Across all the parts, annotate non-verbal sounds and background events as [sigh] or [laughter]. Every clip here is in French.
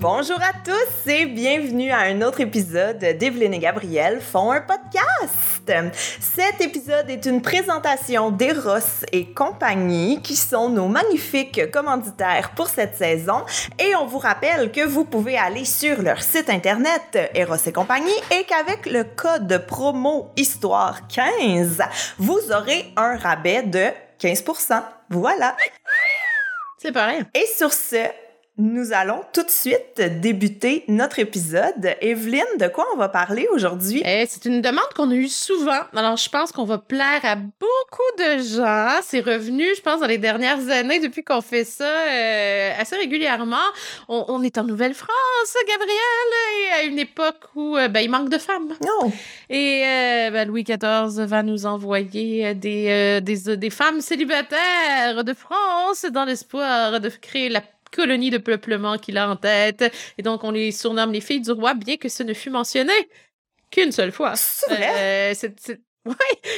Bonjour à tous et bienvenue à un autre épisode d'Evelyne et Gabriel font un podcast. Cet épisode est une présentation d'Eros et compagnie qui sont nos magnifiques commanditaires pour cette saison et on vous rappelle que vous pouvez aller sur leur site internet Eros et compagnie et qu'avec le code promo histoire 15, vous aurez un rabais de 15%. Voilà. C'est pareil. Et sur ce, nous allons tout de suite débuter notre épisode. Evelyne, de quoi on va parler aujourd'hui? Eh, c'est une demande qu'on a eue souvent. Alors, je pense qu'on va plaire à beaucoup de gens. C'est revenu, je pense, dans les dernières années, depuis qu'on fait ça euh, assez régulièrement. On, est en Nouvelle-France, Gabriel, à une époque où euh, ben, il manque de femmes. Non. Et euh, ben, Louis XIV va nous envoyer des, des, des femmes célibataires de France dans l'espoir de créer la colonie de peuplement qu'il a en tête. Et donc, on les surnomme les filles du roi, bien que ce ne fut mentionné qu'une seule fois. C'est vrai? Euh, oui,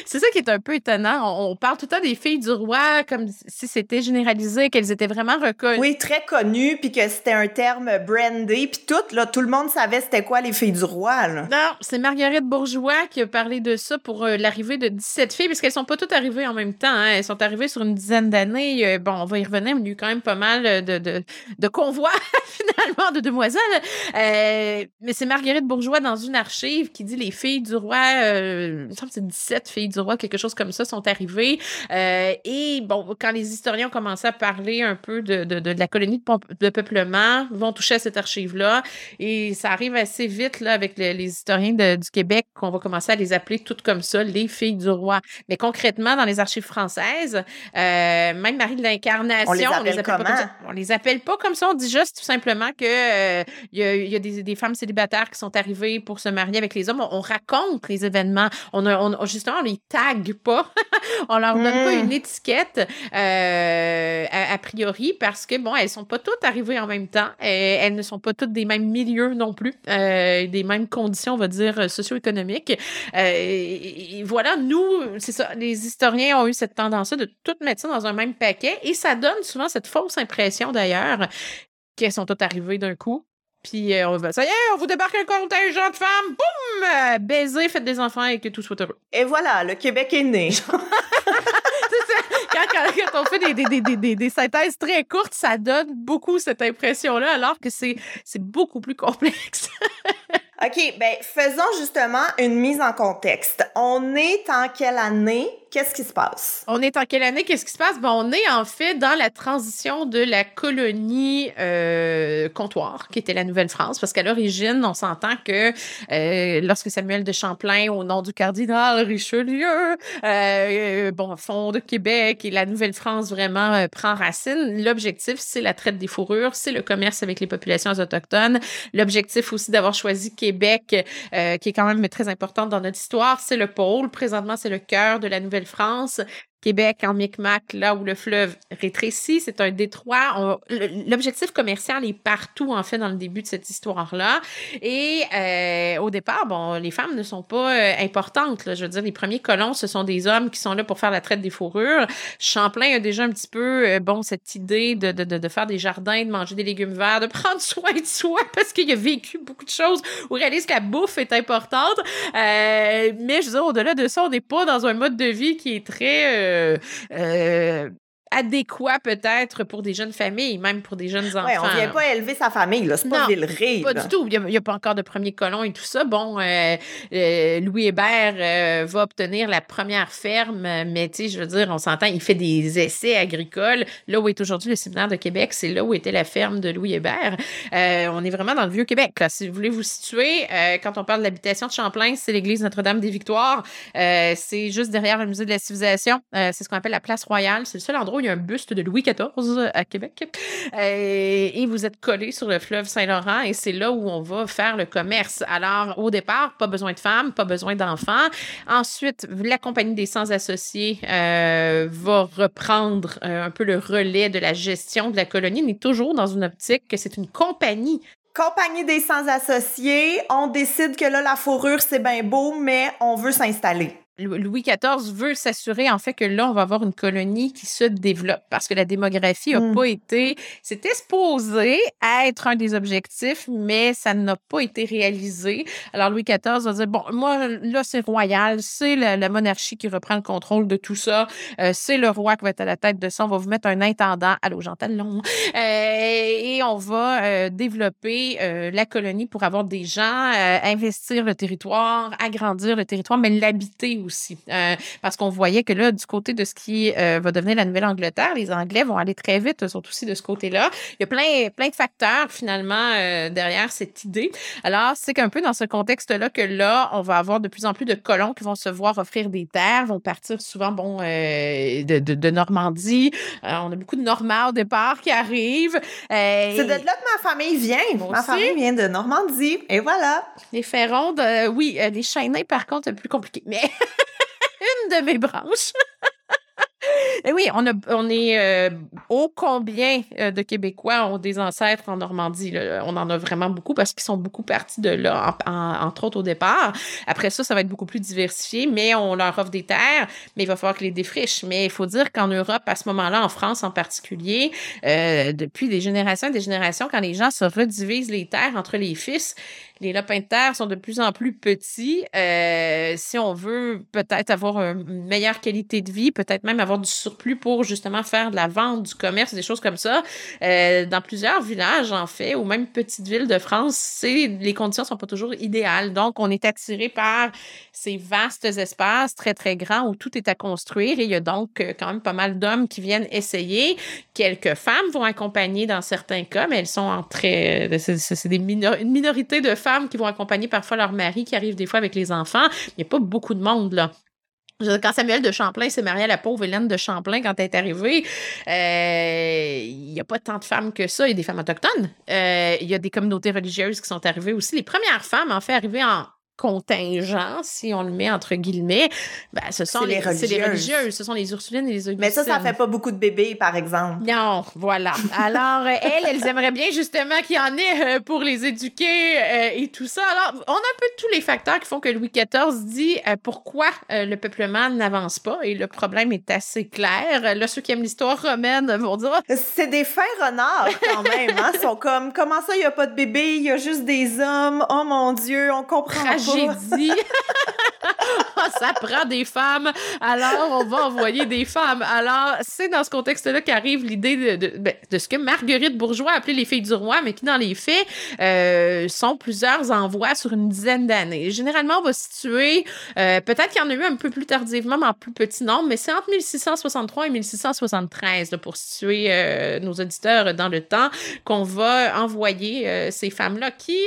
c'est ça qui est un peu étonnant. On, parle tout le temps des filles du roi comme si c'était généralisé, qu'elles étaient vraiment reconnues. Oui, très connues, puis que c'était un terme brandé, puis tout, là, tout le monde savait c'était quoi les filles du roi. Là. Non, c'est Marguerite Bourgeois qui a parlé de ça pour euh, l'arrivée de 17 filles, parce qu'elles sont pas toutes arrivées en même temps. Hein. Elles sont arrivées sur une dizaine d'années. Euh, bon, on va y revenir, mais il y a eu quand même pas mal de, de, de convois, [laughs] finalement, de demoiselles. Euh, mais c'est Marguerite Bourgeois dans une archive qui dit les filles du roi, il me semble 17 filles du roi, quelque chose comme ça, sont arrivées. Euh, et bon, quand les historiens ont commencé à parler un peu de, de, de la colonie de, peuplement, vont toucher à cette archive-là. Et ça arrive assez vite là, avec les historiens du Québec qu'on va commencer à les appeler toutes comme ça, les filles du roi. Mais concrètement, dans les archives françaises, euh, même Marie de l'Incarnation, on les appelle, comment? Pas on les appelle pas comme ça. On dit juste tout simplement que euh, il y a, y a des, des, femmes célibataires qui sont arrivées pour se marier avec les hommes. On, raconte les événements. On, a, on justement on les tague pas. [laughs] on leur donne pas une hmm. étiquette euh, a, priori parce que bon, elles sont pas toutes arrivées en même temps. Et elles ne sont pas toutes des mêmes milieux non plus, euh, des mêmes conditions, on va dire socio-économiques. Euh, et, voilà, nous, c'est ça. Les historiens ont eu cette tendance de tout mettre ça dans un même paquet et ça donne souvent cette fausse impression d'ailleurs qu'elles sont toutes arrivées d'un coup. Puis euh, on va, ça y est, on vous débarque un contingent de femmes, boum, euh, baiser, faites des enfants et que tout soit heureux. Et voilà, le Québec est né. [laughs] ça. Quand, quand, on fait des, des, des, des, des synthèses très courtes, ça donne beaucoup cette impression-là, alors que c'est beaucoup plus complexe. [laughs] OK, ben faisons justement une mise en contexte. On est en quelle année? Qu'est-ce qui se passe? On est en quelle année? Qu'est-ce qui se passe? Ben, on est en fait dans la transition de la colonie euh, comptoir, qui était la Nouvelle-France, parce qu'à l'origine, on s'entend que euh, lorsque Samuel de Champlain, au nom du cardinal Richelieu, euh, bon, fonde Québec et la Nouvelle-France vraiment euh, prend racine, l'objectif, c'est la traite des fourrures, c'est le commerce avec les populations autochtones. L'objectif aussi d'avoir choisi Québec, euh, qui est quand même très importante dans notre histoire, c'est le pôle. Présentement, c'est le cœur de la Nouvelle-France. Québec en Micmac, là où le fleuve rétrécit, c'est un détroit. L'objectif commercial est partout, en fait, dans le début de cette histoire-là. Et euh, au départ, bon, les femmes ne sont pas euh, importantes. Là. Je veux dire, les premiers colons, ce sont des hommes qui sont là pour faire la traite des fourrures. Champlain a déjà un petit peu, euh, bon, cette idée de, de, de, faire des jardins, de manger des légumes verts, de prendre soin de soi, [laughs] parce qu'il a vécu beaucoup de choses il réalise que la bouffe est importante. mais je veux dire, au-delà de ça, on n'est pas dans un mode de vie qui est très euh, adéquat peut-être pour des jeunes familles, même pour des jeunes enfants. Ouais, on vient pas élever sa famille, là. C'est pas Villeray. Pas du tout. Il n'y a, pas encore de premier colon et tout ça. Bon, euh, euh, Louis Hébert euh, va obtenir la première ferme, mais tu sais, je veux dire, on s'entend, il fait des essais agricoles. Là où est aujourd'hui le séminaire de Québec, c'est là où était la ferme de Louis Hébert. on est vraiment dans le vieux Québec. Là. Si vous voulez vous situer, quand on parle de l'habitation de Champlain, c'est l'église Notre-Dame des Victoires. c'est juste derrière le musée de la civilisation. c'est ce qu'on appelle la place royale. C'est le seul endroit il y a un buste de Louis XIV à Québec. [laughs] Euh, et vous êtes collé sur le fleuve Saint-Laurent et c'est là où on va faire le commerce. Alors, au départ, pas besoin de femmes, pas besoin d'enfants. Ensuite, la Compagnie des Sans-Associés euh, va reprendre euh, un peu le relais de la gestion de la colonie, mais toujours dans une optique que c'est une compagnie Compagnie des sans-associés, on décide que là, la fourrure, c'est bien beau, mais on veut s'installer. Louis XIV veut s'assurer en fait que là, on va avoir une colonie qui se développe parce que la démographie n'a Mm. pas été, c'était supposé être un des objectifs, mais ça n'a pas été réalisé. Alors Louis XIV va dire, bon, moi, là, c'est royal, c'est la, la monarchie qui reprend le contrôle de tout ça, Euh, c'est le roi qui va être à la tête de ça, on va vous mettre un intendant, allô, Jean Talon, Euh, et on va euh, développer euh, la colonie pour avoir des gens, investir le territoire, agrandir le territoire, mais l'habiter aussi. Euh, parce qu'on voyait que là, du côté de ce qui euh, va devenir la Nouvelle-Angleterre, les Anglais vont aller très vite, sont aussi de ce côté-là. Il y a plein, plein de facteurs, finalement, euh, derrière cette idée. Alors, c'est qu'un peu dans ce contexte-là que là, on va avoir de plus en plus de colons qui vont se voir offrir des terres, vont partir souvent, bon, de, de, de Normandie. On a beaucoup de Normands au départ qui arrivent. C'est de là que ma famille vient. Ma aussi. famille vient de Normandie. Et voilà. Les Ferrondes, oui, les Chaînés, par contre, c'est plus compliqué. Mais [laughs] de mes branches. [laughs] Et oui, on, a, on est euh, ô combien euh, de Québécois ont des ancêtres en Normandie. On en a vraiment beaucoup parce qu'ils sont beaucoup partis de là, en- entre autres au départ. Après ça, ça va être beaucoup plus diversifié, mais on leur offre des terres, mais il va falloir qu'ils les défrichent. Mais il faut dire qu'en Europe, à ce moment-là, en France en particulier, euh, depuis des générations et des générations, quand les gens se redivisent les terres entre les fils, les lopins de terre sont de plus en plus petits. Euh, si on veut peut-être avoir une meilleure qualité de vie, peut-être même avoir du surplus pour justement faire de la vente, du commerce, des choses comme ça, euh, dans plusieurs villages en fait, ou même petites villes de France, c'est les conditions sont pas toujours idéales. Donc, on est attiré par ces vastes espaces très très grands où tout est à construire et il y a donc euh, quand même pas mal d'hommes qui viennent essayer. Quelques femmes vont accompagner dans certains cas, mais elles sont en très, c'est des une minorité de femmes qui vont accompagner parfois leur mari qui arrive des fois avec les enfants. Il n'y a pas beaucoup de monde là. Quand Samuel de Champlain s'est marié à la pauvre Hélène de Champlain, quand elle est arrivée, euh, il n'y a pas tant de femmes que ça. Il y a des femmes autochtones. Euh, il y a des communautés religieuses qui sont arrivées aussi. Les premières femmes, en fait, arrivées en contingent, si on le met entre guillemets, ben, ce sont C'est les c'est les religieuses. religieuses. Ce sont les Ursulines et les Augustines. Mais ça, ça fait pas beaucoup de bébés, par exemple. Non, voilà. Alors, euh, elles, elles aimeraient bien justement qu'il y en ait euh, pour les éduquer euh, et tout ça. Alors, on a un peu tous les facteurs qui font que Louis XIV dit euh, pourquoi euh, le peuplement n'avance pas et le problème est assez clair. Là, ceux qui aiment l'histoire romaine vont dire Ah, C'est des fins renards, quand même. Hein? Ils sont comme, comment ça, il n'y a pas de bébés, il y a juste des hommes? Oh mon Dieu, on comprend pas. Tragédie. [laughs] Ah, ça prend des femmes. Alors, on va envoyer des femmes. Alors, c'est dans ce contexte-là qu'arrive l'idée de, de, ben, de ce que Marguerite Bourgeois a appelé les filles du roi, mais qui, dans les faits, euh, sont plusieurs envois sur une dizaine d'années. Généralement, on va situer, euh, peut-être qu'il y en a eu un peu plus tardivement, mais en plus petit nombre, mais c'est entre 1663 et 1673, là, pour situer euh, nos auditeurs dans le temps, qu'on va envoyer ces femmes-là qui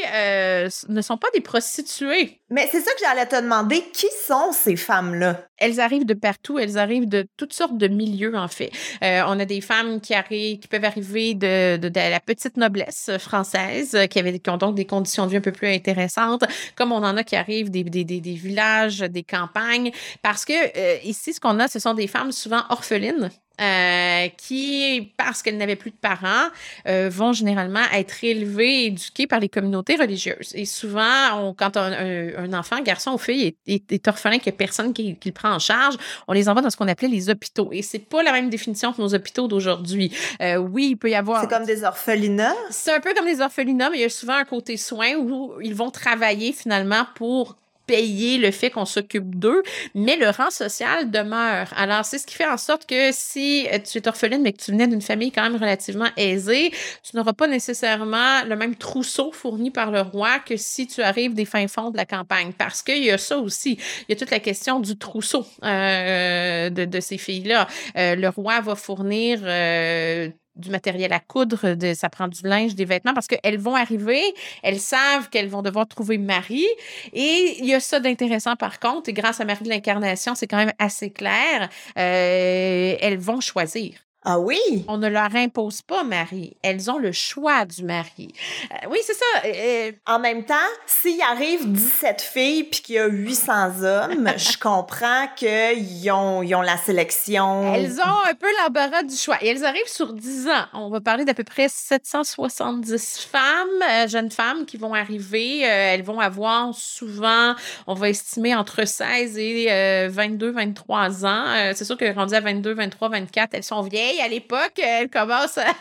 ne sont pas des prostituées. Mais c'est ça que j'allais te demander. Qui sont ces femmes-là? Elles arrivent de partout, elles arrivent de toutes sortes de milieux, en fait. Euh, on a des femmes qui arrivent, qui peuvent arriver de, de, de la petite noblesse française, qui, avaient, qui ont donc des conditions de vie un peu plus intéressantes, comme on en a qui arrivent des, des, des, des villages, des campagnes, parce que euh, ici, ce qu'on a, ce sont des femmes souvent orphelines. Euh, qui, parce qu'elles n'avaient plus de parents, euh, vont généralement être élevées et éduquées par les communautés religieuses. Et souvent, on, quand un, un, un enfant, garçon ou fille, est, est, est orphelin, qu'il n'y a personne qui, qui le prend en charge, on les envoie dans ce qu'on appelait les hôpitaux. Et c'est pas la même définition que nos hôpitaux d'aujourd'hui. Euh, oui, il peut y avoir... C'est comme des orphelinats? C'est un peu comme des orphelinats, mais il y a souvent un côté soin où ils vont travailler finalement pour payer le fait qu'on s'occupe d'eux, mais le rang social demeure. Alors, c'est ce qui fait en sorte que si euh, tu es orpheline, mais que tu venais d'une famille quand même relativement aisée, tu n'auras pas nécessairement le même trousseau fourni par le roi que si tu arrives des fins fonds de la campagne. Parce qu'il y a ça aussi. Il y a toute la question du trousseau euh, de, de ces filles-là. Euh, le roi va fournir... du matériel à coudre, de, ça prend du linge, des vêtements, parce qu'elles vont arriver, elles savent qu'elles vont devoir trouver Marie. Et il y a ça d'intéressant par contre, et grâce à Marie de l'Incarnation, c'est quand même assez clair, euh, elles vont choisir. Ah oui? On ne leur impose pas mari. Elles ont le choix du mari. Euh, oui, c'est ça. Euh, euh, En même temps, s'il arrive 17 filles puis qu'il y a 800 hommes, [laughs] je comprends qu'ils ont, ils ont la sélection. elles ont un peu l'embarras du choix. Et elles arrivent sur 10 ans. On va parler d'à peu près 770 femmes, euh, jeunes femmes qui vont arriver. Elles vont avoir souvent, on va estimer, entre 16 et euh, 22, 23 ans. C'est sûr que rendu à 22, 23, 24, elles sont vieilles à l'époque. Elles commencent à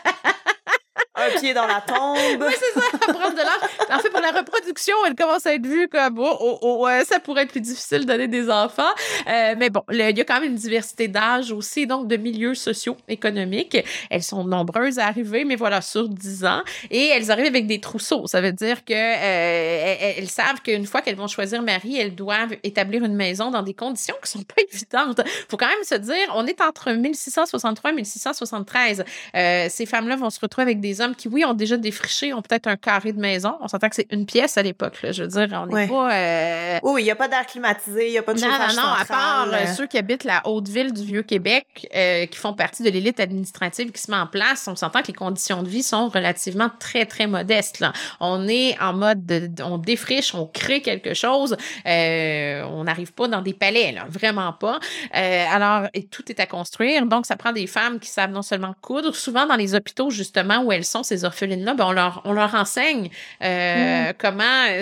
Un pied dans la tombe. Oui, c'est ça, [laughs] prendre de l'âge. En fait, pour la reproduction, elle commence à être vue comme, oh, oh, oh, ça pourrait être plus difficile de donner des enfants. Euh, mais bon, il y a quand même une diversité d'âge aussi, donc de milieux sociaux, économiques. Elles sont nombreuses à arriver, mais voilà, sur 10 ans. Et elles arrivent avec des trousseaux. Ça veut dire que euh, savent qu'une fois qu'elles vont choisir mari, elles doivent établir une maison dans des conditions qui sont pas évidentes. Faut quand même se dire, on est entre 1663 et 1673. Euh, ces femmes-là vont se retrouver avec des hommes qui, oui, ont déjà défriché, ont peut-être un carré de maison. On s'entend que c'est une pièce à l'époque. là. Je veux dire, on n'est Ouais. pas... euh, Oui, il n'y a pas d'air climatisé, il n'y a pas de non, non, non, à part central. euh, ceux qui habitent la haute ville du Vieux-Québec, euh, qui font partie de l'élite administrative qui se met en place, on s'entend que les conditions de vie sont relativement très, très modestes. Là. On est en mode, de, on défriche, on crée quelque chose, euh, on n'arrive pas dans des palais, là, vraiment pas. Euh, alors, et tout est à construire, donc ça prend des femmes qui savent non seulement coudre, souvent dans les hôpitaux justement où elles sont, ces orphelines-là, ben, on, leur, on leur enseigne euh, comment euh,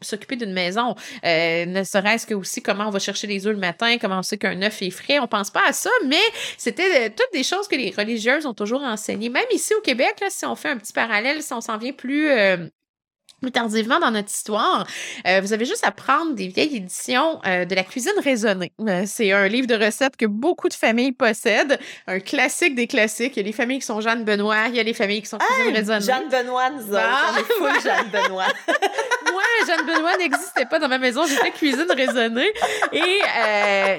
s'occuper d'une maison. Euh, ne serait-ce que aussi comment on va chercher les œufs le matin, comment on sait qu'un œuf est frais. On pense pas à ça, mais c'était toutes des choses que les religieuses ont toujours enseignées. Même ici au Québec, là, si on fait un petit parallèle, si on s'en vient plus... euh, plus tardivement dans notre histoire, euh, vous avez juste à prendre des vieilles éditions euh, de la cuisine raisonnée. Euh, c'est un livre de recettes que beaucoup de familles possèdent, un classique des classiques. Il y a les familles qui sont Jeanne Benoît, il y a les familles qui sont cuisine raisonnée. Jeanne Benoît, nous autres. Bah. On est full Jeanne [laughs] Benoît. Moi, Jeanne Benoît n'existait pas dans ma maison. J'étais cuisine raisonnée. Et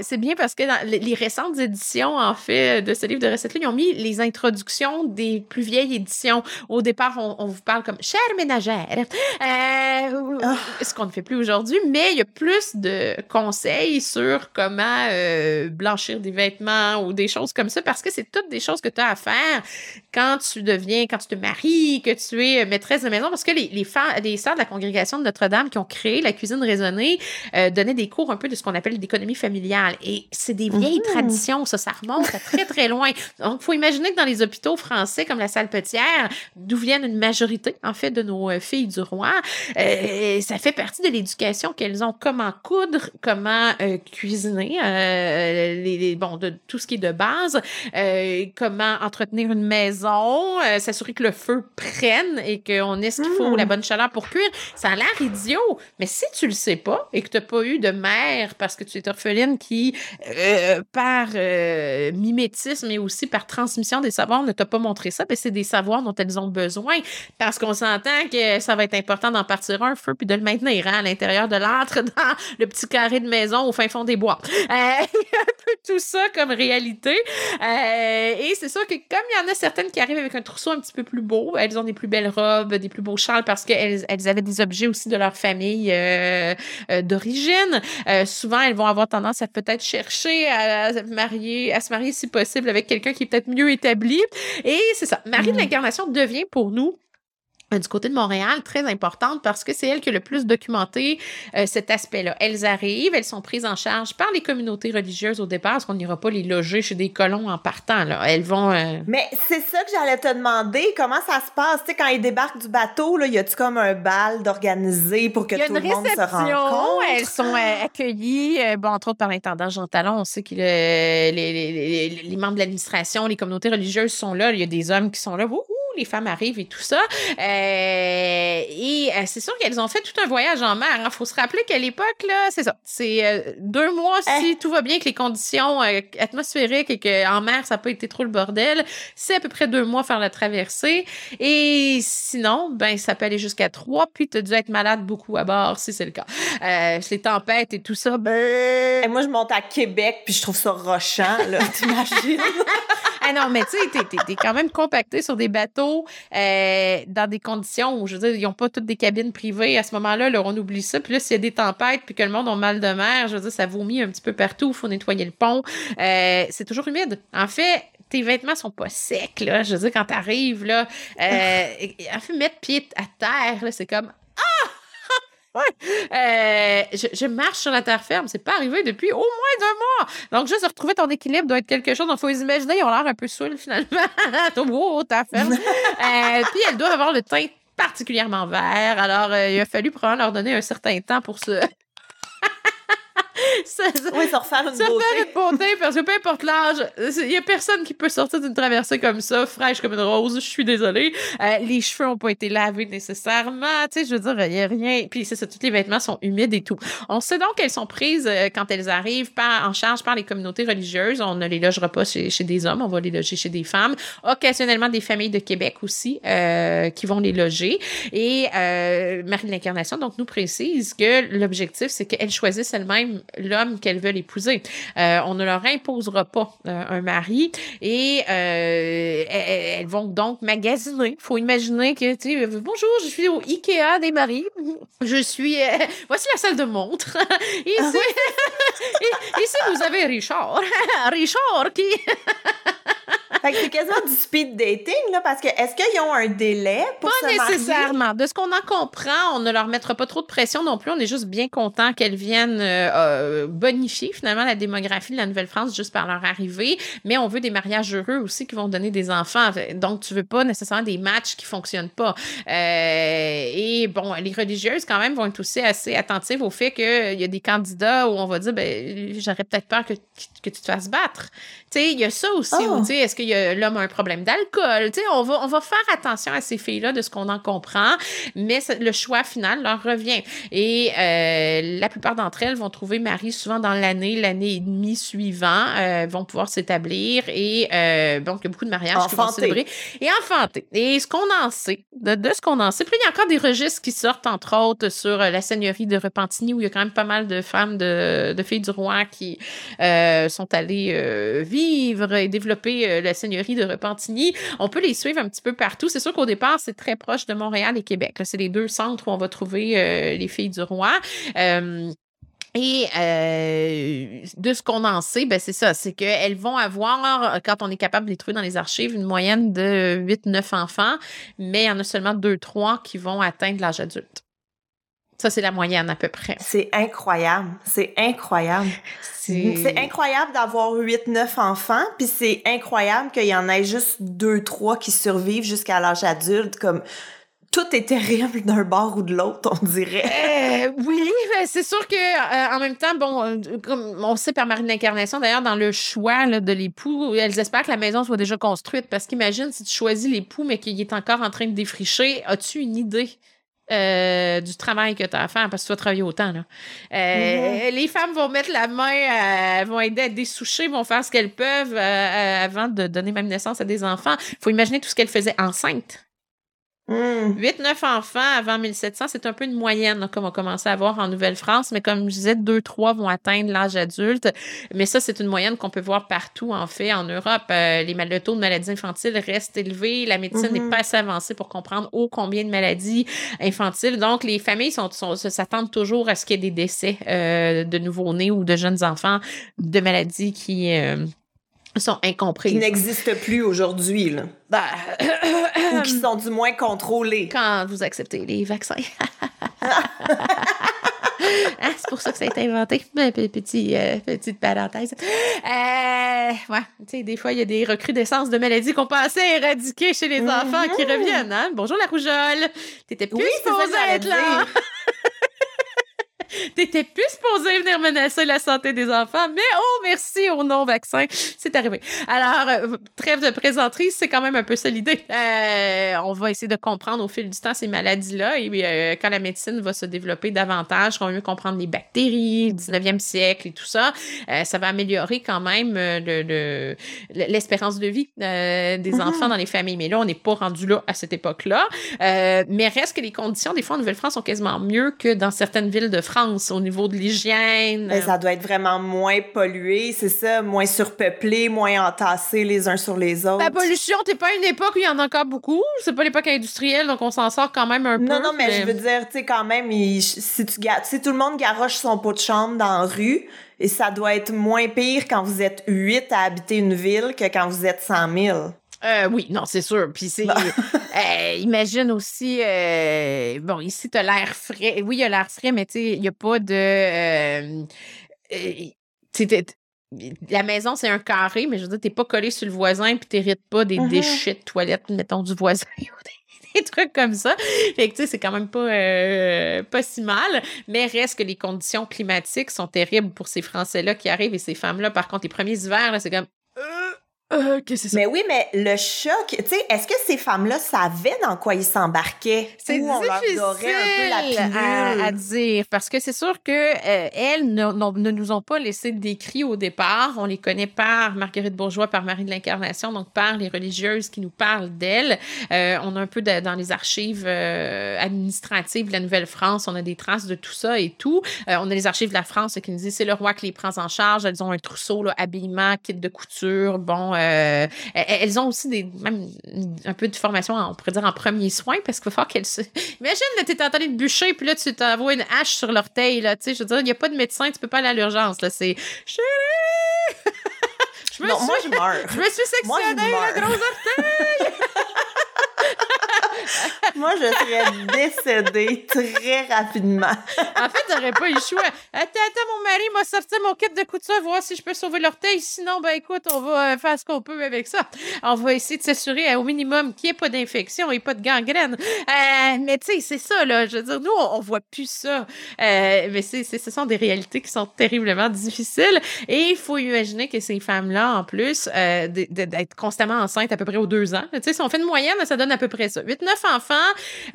c'est bien parce que dans les- les récentes éditions, en fait, de ce livre de recettes-là, ils ont mis les introductions des plus vieilles éditions. Au départ, on, on vous parle comme chère ménagère. Euh, Ah. Ce qu'on ne fait plus aujourd'hui, mais il y a plus de conseils sur comment euh, blanchir des vêtements ou des choses comme ça parce que c'est toutes des choses que tu as à faire quand tu deviens, quand tu te maries, que tu es maîtresse de maison, parce que les, les, les sœurs de la congrégation de Notre-Dame qui ont créé la cuisine raisonnée euh, donnaient des cours un peu de ce qu'on appelle l'économie familiale. Et c'est des vieilles Mhm. traditions, ça, ça remonte à très, très loin. Donc, il faut imaginer que dans les hôpitaux français comme la Salpêtrière, d'où viennent une majorité, en fait, de nos euh, filles du roi, euh, ça fait partie de l'éducation qu'elles ont. Comment coudre, comment euh, cuisiner, euh, les, les- bon, de tout ce qui est de base, comment entretenir une maison, s'assurer que le feu prenne et qu'on ait ce qu'il faut, la bonne chaleur pour cuire. Ça a l'air idiot, mais si tu le sais pas et que tu n'as pas eu de mère parce que tu es orpheline qui, par mimétisme et aussi par transmission des savoirs, ne t'a pas montré ça, ben c'est des savoirs dont elles ont besoin parce qu'on s'entend que ça va être important d'en partir un feu puis de le maintenir hein, à l'intérieur de l'âtre [laughs] dans le petit carré de maison au fin fond des bois. Euh, [laughs] il y a un peu tout ça comme réalité. Euh, et c'est sûr que comme il y en a certaines qui arrivent avec un trousseau un petit peu plus beau, elles ont des plus belles robes, des plus beaux châles parce qu'elles elles avaient des objets aussi de leur famille euh, euh, d'origine. Souvent, elles vont avoir tendance à peut-être chercher à, se marier, à se marier si possible avec quelqu'un qui est peut-être mieux établi. Et c'est ça. Marie de Mm. l'Incarnation devient pour nous du côté de Montréal, très importante parce que c'est elle qui a le plus documenté euh, cet aspect-là. Elles arrivent, elles sont prises en charge par les communautés religieuses au départ, parce qu'on n'ira pas les loger chez des colons en partant. Là. Elles vont... euh, Mais c'est ça que j'allais te demander. Comment ça se passe? Tu sais, quand ils débarquent du bateau, là, y a-tu comme un bal d'organiser pour que tout une le monde se rencontre? elles sont euh, accueillies, euh, bon, entre autres par l'intendant Jean Talon. On sait que le- les, les- les- membres de l'administration, les communautés religieuses sont là. Il y a des hommes qui sont là. Wouhou, les femmes arrivent et tout ça. Euh, et euh, c'est sûr qu'elles ont fait tout un voyage en mer. Il faut se rappeler qu'à l'époque, là, c'est ça. C'est euh, deux mois si tout va bien, que les conditions atmosphériques et qu'en mer, ça n'a pas été trop le bordel. C'est à peu près deux mois faire la traversée. Et sinon, ben, ça peut aller jusqu'à trois. Puis, tu as dû être malade beaucoup à bord, si c'est le cas. Euh, les tempêtes et tout ça, ben. Et moi, je monte à Québec, puis je trouve ça rochant, là, [laughs] t'imagines? Ah non, mais tu sais, t'es, t'es- quand même compacté sur des bateaux euh, dans des conditions où, je veux dire, ils n'ont pas toutes des cabines privées. À ce moment-là, là, on oublie ça. Puis là, s'il y a des tempêtes puis que le monde a mal de mer, je veux dire, ça vomit un petit peu partout. Il faut nettoyer le pont. Euh, c'est toujours humide. En fait, tes vêtements sont pas secs, là. Je veux dire, quand t'arrives, là, euh, elle fait mettre pied à terre, là, c'est comme Ah! [laughs] Euh, je, je, marche sur la terre ferme. C'est pas arrivé depuis au moins deux mois. Donc, juste retrouver ton équilibre doit être quelque chose. Donc, il faut les imaginer. Ils ont l'air un peu saouls, finalement. [laughs] wow, terre ferme. [laughs] euh, puis, elles doivent avoir le teint particulièrement vert. Alors, euh, il a fallu probablement leur donner un certain temps pour se ça, oui, ça refaire une beauté. Faire une beauté, parce que peu importe l'âge, il y a personne qui peut sortir d'une traversée comme ça, fraîche comme une rose. Je suis désolée. Euh, les cheveux ont pas été lavés nécessairement. Tu sais, je veux dire, il y a rien. Puis c'est ça, tous les vêtements sont humides et tout. On sait donc qu'elles sont prises euh, quand elles arrivent par, en charge par les communautés religieuses. On ne les logera pas chez, chez des hommes, on va les loger chez des femmes. Occasionnellement, des familles de Québec aussi euh, qui vont les loger. Et euh, Marie de l'Incarnation, donc, nous précise que l'objectif, c'est qu'elles choisissent elles-mêmes l'homme qu'elles veulent épouser. Euh, on ne leur imposera pas euh, un mari et euh, elles, elles, vont donc magasiner. faut imaginer que, tu sais, bonjour, je suis au Ikea des maris. Je suis... [laughs] voici la salle de montre. [laughs] ici, [laughs] ici, vous avez Richard. Richard qui... Fait que c'est quasiment du speed dating, là, parce que est-ce qu'ils ont un délai pour Pas se marier? nécessairement. De ce qu'on en comprend, on ne leur mettra pas trop de pression non plus. On est juste bien content qu'elles viennent euh, euh, bonifier finalement la démographie de la Nouvelle-France juste par leur arrivée. Mais on veut des mariages heureux aussi qui vont donner des enfants. Donc, tu veux pas nécessairement des matchs qui fonctionnent pas. Euh, et bon, les religieuses quand même vont être aussi assez attentives au fait qu'il y a des candidats où on va dire, ben, j'aurais peut-être peur que, que tu te fasses battre. Tu sais, il y a ça aussi. Oh. Tu sais, est-ce que l'homme a un problème d'alcool? Tu sais, on va, on va faire attention à ces filles-là de ce qu'on en comprend, mais le choix final leur revient. Et euh, la plupart d'entre elles vont trouver mari souvent dans l'année, l'année et demie suivant, euh, vont pouvoir s'établir et euh, donc il y a beaucoup de mariages qui vont célébrer et enfanter. Et ce qu'on en sait, de, de ce qu'on en sait, puis il y a encore des registres qui sortent, entre autres, sur la seigneurie de Repentigny, où il y a quand même pas mal de femmes de, de filles du roi qui euh, sont allées euh, vivre et développer euh, la seigneurie de Repentigny. On peut les suivre un petit peu partout. C'est sûr qu'au départ, c'est très proche de Montréal et Québec. C'est les deux centres où on va trouver euh, les filles du roi. Et de ce qu'on en sait, ben c'est ça, c'est qu'elles vont avoir, quand on est capable de les trouver dans les archives, une moyenne de 8-9 enfants, mais il y en a seulement 2-3 qui vont atteindre l'âge adulte. Ça, c'est la moyenne à peu près. C'est incroyable. C'est incroyable. C'est incroyable d'avoir 8-9 enfants, puis c'est incroyable qu'il y en ait juste 2-3 qui survivent jusqu'à l'âge adulte. Comme tout est terrible d'un bord ou de l'autre, on dirait. Euh, oui, c'est sûr que euh, en même temps, bon, euh, comme on sait par Marie de l'Incarnation, d'ailleurs, dans le choix là, de l'époux, elles espèrent que la maison soit déjà construite. Parce qu'imagine si tu choisis l'époux, mais qu'il est encore en train de défricher, as-tu une idée? Euh, du travail que tu as à faire parce que tu vas travailler autant. Là. Euh, Les femmes vont mettre la main, euh, vont aider à dessoucher, vont faire ce qu'elles peuvent avant de donner même naissance à des enfants. faut imaginer tout ce qu'elles faisaient enceinte. Mm. 8-9 enfants avant 1700, c'est un peu une moyenne comme on commençait à voir en Nouvelle-France, mais comme je disais, 2-3 vont atteindre l'âge adulte. Mais ça, c'est une moyenne qu'on peut voir partout, en fait, en Europe. Euh, les le taux de maladies infantiles reste élevé. La médecine n'est Mhm. pas assez avancée pour comprendre ô combien de maladies infantiles. Donc, les familles sont- s'attendent toujours à ce qu'il y ait des décès euh, de nouveau-nés ou de jeunes enfants de maladies qui... euh, sont Qui incomprises. n'existent plus aujourd'hui, là. Ben, Ou qui sont du moins contrôlés. quand vous acceptez les vaccins. [laughs] Ah, c'est pour ça que ça a été inventé. Pe- Petit, euh, petite parenthèse. Euh, ouais, tu sais, des fois, il y a des recrudescences de maladies qu'on pensait éradiquer chez les Mhm. enfants qui reviennent. Hein? Bonjour la rougeole. T'étais plus Oui, supposée être là. [laughs] T'étais plus supposé venir menacer la santé des enfants, mais oh merci au non-vaccin, c'est arrivé. Alors, euh, trêve de présenterie, c'est quand même un peu ça l'idée. Euh, on va essayer de comprendre au fil du temps ces maladies-là et euh, quand la médecine va se développer davantage, on va mieux comprendre les bactéries, le 19e siècle et tout ça, euh, ça va améliorer quand même le- le- l'espérance de vie des Mhm. enfants dans les familles. Mais là, on n'est pas rendu là à cette époque-là. Mais reste que les conditions, des fois, en Nouvelle-France, sont quasiment mieux que dans certaines villes de France au niveau de l'hygiène. Ben, ça doit être vraiment moins pollué, c'est ça, moins surpeuplé, moins entassé les uns sur les autres. La pollution, t'es pas à une époque où il y en a encore beaucoup? C'est pas l'époque industrielle, donc on s'en sort quand même un peu. Non, non, mais, je veux dire, tu sais, quand même, il- si, tu, si tout le monde garoche son pot de chambre dans la rue, Et ça doit être moins pire quand vous êtes huit à habiter une ville que quand vous êtes 100 000. Euh, oui, non, c'est sûr. Puis c'est. euh, [laughs] imagine aussi. Euh, bon, ici, tu as l'air frais. Oui, il y a l'air frais, mais tu sais, il n'y a pas de. La maison, c'est un carré, mais je veux dire, t'es pas collé sur le voisin puis t'hérites pas des mm-hmm. déchets de toilette, mettons, du voisin [laughs] des trucs comme ça. Fait que, tu sais, c'est quand même pas, euh, pas si mal. Mais reste que les conditions climatiques sont terribles pour ces Français-là qui arrivent et ces femmes-là. Par contre, les premiers hivers, c'est comme euh, mais oui, mais le choc, tu sais, est-ce que ces femmes-là savaient dans quoi ils s'embarquaient? C'est difficile un peu la à, dire parce que c'est sûr que euh, elles ne, ne, nous ont pas laissé décrits au départ. On les connaît par Marguerite Bourgeois, par Marie de l'Incarnation, donc par les religieuses qui nous parlent d'elles. Euh, on a un peu dans les archives administratives de la Nouvelle-France, on a des traces de tout ça et tout. on a les archives de la France qui nous disent c'est le roi qui les prend en charge. Elles ont un trousseau, là, habillement, kit de couture, bon euh, elles ont aussi des, même un peu de formation, on pourrait dire, en premier soin, parce qu'il va falloir qu'elles se. [laughs] Imagine, tu es en train de bûcher, puis là, tu t'envoies une hache sur l'orteil, là, tu sais. Je veux dire, il n'y a pas de médecin, tu peux pas aller à l'urgence, là. C'est. [laughs] Je me non, [laughs] suis... moi, je meurs. Je me suis sectionnée la grosse orteil! [laughs] Moi, je serais décédée très rapidement. en fait, j'aurais pas eu le choix. Attends, attends, mon mari m'a sorti mon kit de couture, voir si je peux sauver l'orteil. Sinon, ben écoute, on va euh, faire ce qu'on peut avec ça. On va essayer de s'assurer au minimum qu'il n'y ait pas d'infection et pas de gangrène. Euh, mais tu sais, c'est ça, là. Je veux dire, nous, on, voit plus ça. Euh, mais c'est, ce sont des réalités qui sont terriblement difficiles. Et il faut imaginer que ces femmes-là, en plus, d'être constamment enceintes à peu près aux deux ans. Tu sais, si on fait une moyenne, ça donne à peu près ça. 8-9 enfants,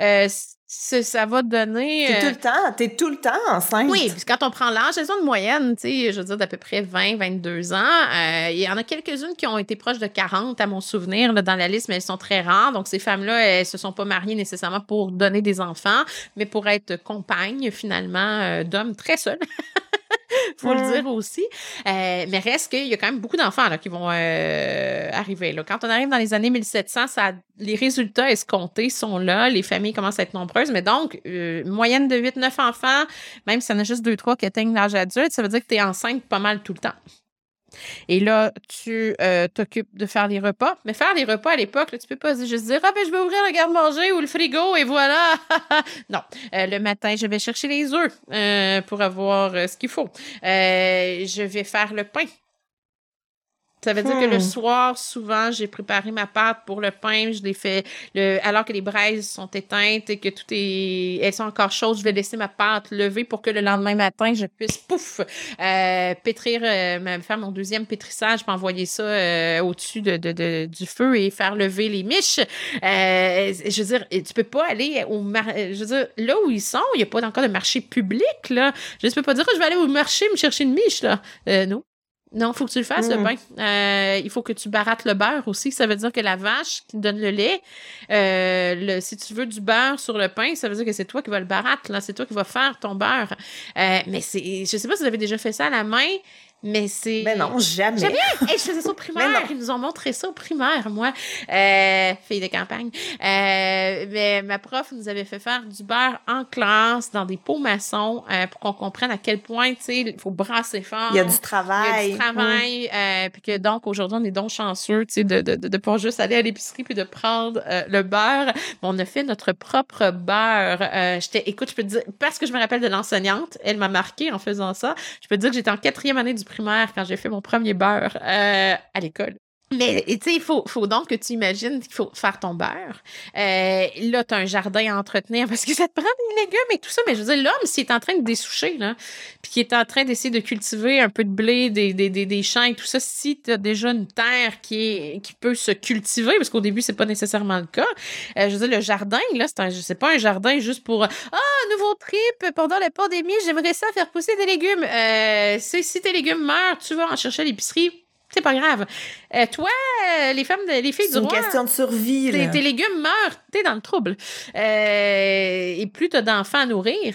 euh, ça va donner. T'es tout euh, le temps, t'es tout le temps enceinte. Oui, puis quand on prend l'âge, elles ont une moyenne, tu sais, je veux dire, d'à peu près 20, 22 ans. Euh, il y en a quelques-unes qui ont été proches de 40 à mon souvenir dans la liste, mais elles sont très rares. Donc, ces femmes-là, elles se sont pas mariées nécessairement pour donner des enfants, mais pour être compagnes, finalement, d'hommes très seuls. [laughs] [laughs] faut le dire aussi. Euh, mais reste qu'il y a quand même beaucoup d'enfants qui vont euh, arriver. Là. Quand on arrive dans les années 1700, ça, les résultats escomptés sont là, les familles commencent à être nombreuses, mais donc, euh, moyenne de 8-9 enfants, même si y en a juste 2-3 qui atteignent l'âge adulte, ça veut dire que tu es enceinte pas mal tout le temps. Et là, tu euh, t'occupes de faire les repas. Mais faire les repas à l'époque, tu peux pas juste dire Ah, ben, je vais ouvrir le garde-manger ou le frigo et voilà. [laughs] non. Euh, le matin, je vais chercher les œufs euh, pour avoir ce qu'il faut. je vais faire le pain. Ça veut dire que le hmm. soir, souvent, j'ai préparé ma pâte pour le pain. Je l'ai fait le, alors que les braises sont éteintes et que tout est, elles sont encore chaudes. Je vais laisser ma pâte lever pour que le lendemain matin, je puisse, pouf, euh, pétrir, euh, faire mon deuxième pétrissage, puis envoyer ça euh, au-dessus de, de, de, du feu et faire lever les miches. Euh, je veux dire, tu peux pas aller au je veux dire, là où ils sont, il n'y a pas encore de marché public, là. Je ne peux pas dire, je vais aller au marché me chercher une miche, là. non. Non, il faut que tu le fasses, le mm. pain. Euh, il faut que tu barattes le beurre aussi. Ça veut dire que la vache qui donne le lait, euh, le, si tu veux du beurre sur le pain, ça veut dire que c'est toi qui vas le baratter. C'est toi qui vas faire ton beurre. Euh, mais c'est, je sais pas si vous avez déjà fait ça à la main. Mais c'est. Mais non, jamais. Jamais. je faisais ça au [laughs] primaire. Ils nous ont montré ça au primaire, moi. Euh, fille de campagne. Euh, mais ma prof nous avait fait faire du beurre en classe dans des pots maçons euh, pour qu'on comprenne à quel point, tu sais, il faut brasser fort. Il y a du travail. Il y a du travail. Euh, puis que donc, aujourd'hui, on est donc chanceux, tu sais, de, de, de, de, pas juste aller à l'épicerie puis de prendre le beurre. Mais on a fait notre propre beurre. J'étais, écoute, je peux te dire, parce que je me rappelle de l'enseignante, elle m'a marqué en faisant ça. Je peux te dire que j'étais en quatrième année du primaire quand j'ai fait mon premier beurre euh, à l'école. Mais tu sais, il faut, donc que tu imagines qu'il faut faire ton beurre. Euh, là, tu as un jardin à entretenir parce que ça te prend des légumes et tout ça. Mais je veux dire, l'homme, s'il est en train de dessoucher, là, puis qu'il est en train d'essayer de cultiver un peu de blé, des, des, champs tout ça, si tu as déjà une terre qui, qui peut se cultiver, parce qu'au début, c'est pas nécessairement le cas. Euh, je veux dire, le jardin, là, c'est pas un jardin juste pour Ah, nouveau trip, pendant la pandémie, j'aimerais ça faire pousser des légumes. Euh, si tes légumes meurent, tu vas en chercher à l'épicerie c'est pas grave. Euh, toi, euh, les femmes, les filles du roi. C'est une question de survie. Là. Tes, légumes meurent, t'es dans le trouble. Euh, et plus t'as d'enfants à nourrir,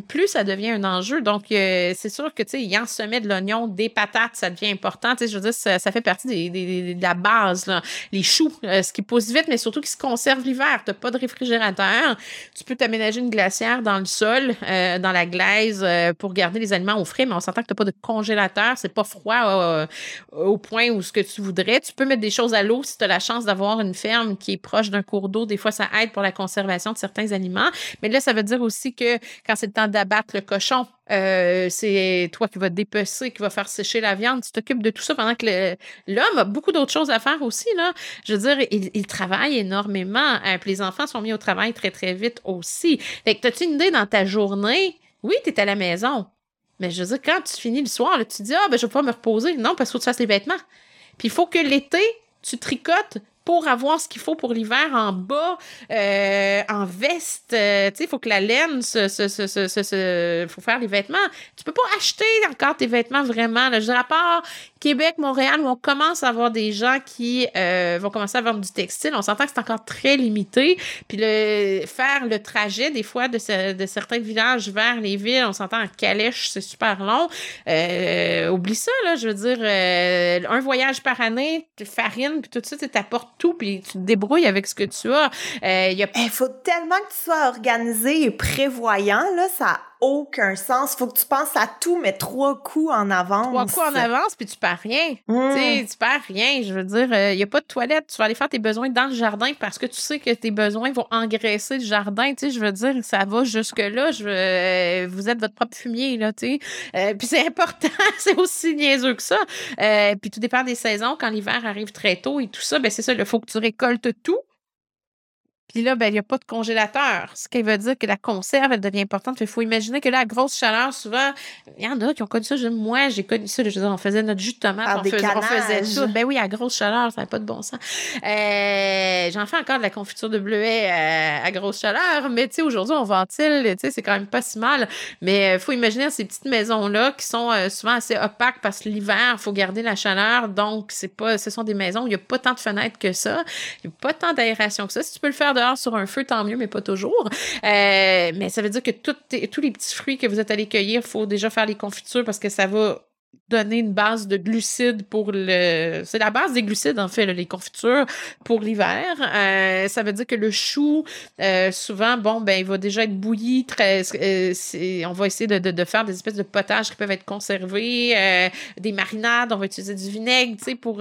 plus ça devient un enjeu. Donc, euh, c'est sûr que, tu sais, y en de l'oignon, des patates, ça devient important. Tu sais, je veux dire, ça, fait partie de la base, là. Les choux, euh, ce qui pousse vite, mais surtout qui se conserve l'hiver. T'as pas de réfrigérateur. Tu peux t'aménager une glacière dans le sol, euh, dans la glaise, pour garder les aliments au frais, mais on s'entend que t'as pas de congélateur. C'est pas froid au point où ce que tu voudrais. Tu peux mettre des choses à l'eau si tu as la chance d'avoir une ferme qui est proche d'un cours d'eau. Des fois, ça aide pour la conservation de certains aliments. Mais là, ça veut dire aussi que quand c'est le temps d'abattre le cochon. Euh, c'est toi qui vas dépecer, qui va faire sécher la viande. Tu t'occupes de tout ça pendant que l'homme a beaucoup d'autres choses à faire aussi. Là. Je veux dire, il, travaille énormément. Euh, les enfants sont mis au travail très, très vite aussi. Fait que, as-tu une idée dans ta journée? Oui, tu es à la maison. Mais je veux dire, quand tu finis le soir, tu dis, ah, ben, je vais pas me reposer. Non, parce qu'il faut que tu fasses les vêtements. Puis il faut que l'été, tu tricotes pour avoir ce qu'il faut pour l'hiver en bas, euh, en veste. Euh, tu sais, il faut que la laine se, se, se, se, faut faire les vêtements. Tu peux pas acheter encore tes vêtements vraiment. Je dirais à part Québec, Montréal, où on commence à avoir des gens qui euh, vont commencer à vendre du textile. On s'entend que c'est encore très limité. Puis le, faire le trajet, des fois, de, certains villages vers les villes, on s'entend en calèche, c'est super long. Euh, oublie ça, là. Je veux dire, euh, un voyage par année, farine, puis tout ça, tu t'apportes tout, puis tu te débrouilles avec ce que tu as. Euh, il eh, faut tellement que tu sois organisé et prévoyant, là, ça aucun sens. Faut que tu penses à tout, mais trois coups en avance. Trois coups en avance, puis tu perds rien. Hmm. Tu sais, tu perds rien. Je veux dire, il euh, n'y a pas de toilette. Tu vas aller faire tes besoins dans le jardin parce que tu sais que tes besoins vont engraisser le jardin. Tu sais, je veux dire, ça va jusque-là. Je euh, vous êtes votre propre fumier, là, tu sais. Euh, puis c'est [laughs] important. c'est aussi niaiseux que ça. puis tout dépend des saisons. Quand l'hiver arrive très tôt et tout ça, ben c'est ça. Il faut que tu récoltes tout. Puis là, ben, il n'y a pas de congélateur, ce qui veut dire que la conserve, elle devient importante. Il faut imaginer que là, à grosse chaleur, souvent, il y en a qui ont connu ça. moi, j'ai connu ça. Je veux dire, on faisait notre jus de tomate, on faisait, on faisait, tout. Ben oui, à grosse chaleur, ça n'a pas de bon sens. Euh, J'en fais encore de la confiture de bleuet à, à grosse chaleur, mais tu sais, aujourd'hui, on ventile, tu sais, c'est quand même pas si mal. Mais il euh, faut imaginer ces petites maisons-là qui sont euh, souvent assez opaques parce que l'hiver, il faut garder la chaleur. Donc, c'est pas, ce sont des maisons où il n'y a pas tant de fenêtres que ça. Il n'y a pas tant d'aération que ça. Si tu peux le faire dehors sur un feu, tant mieux, mais pas toujours. Euh, mais ça veut dire que tous les petits fruits que vous êtes allés cueillir, il faut déjà faire les confitures parce que ça va donner une base de glucides pour le... C'est la base des glucides, en fait, les confitures pour l'hiver. Euh, ça veut dire que le chou, euh, souvent, bon, ben, il va déjà être bouilli. On va essayer de, de, faire des espèces de potages qui peuvent être conservés, des marinades, on va utiliser du vinaigre, tu sais, pour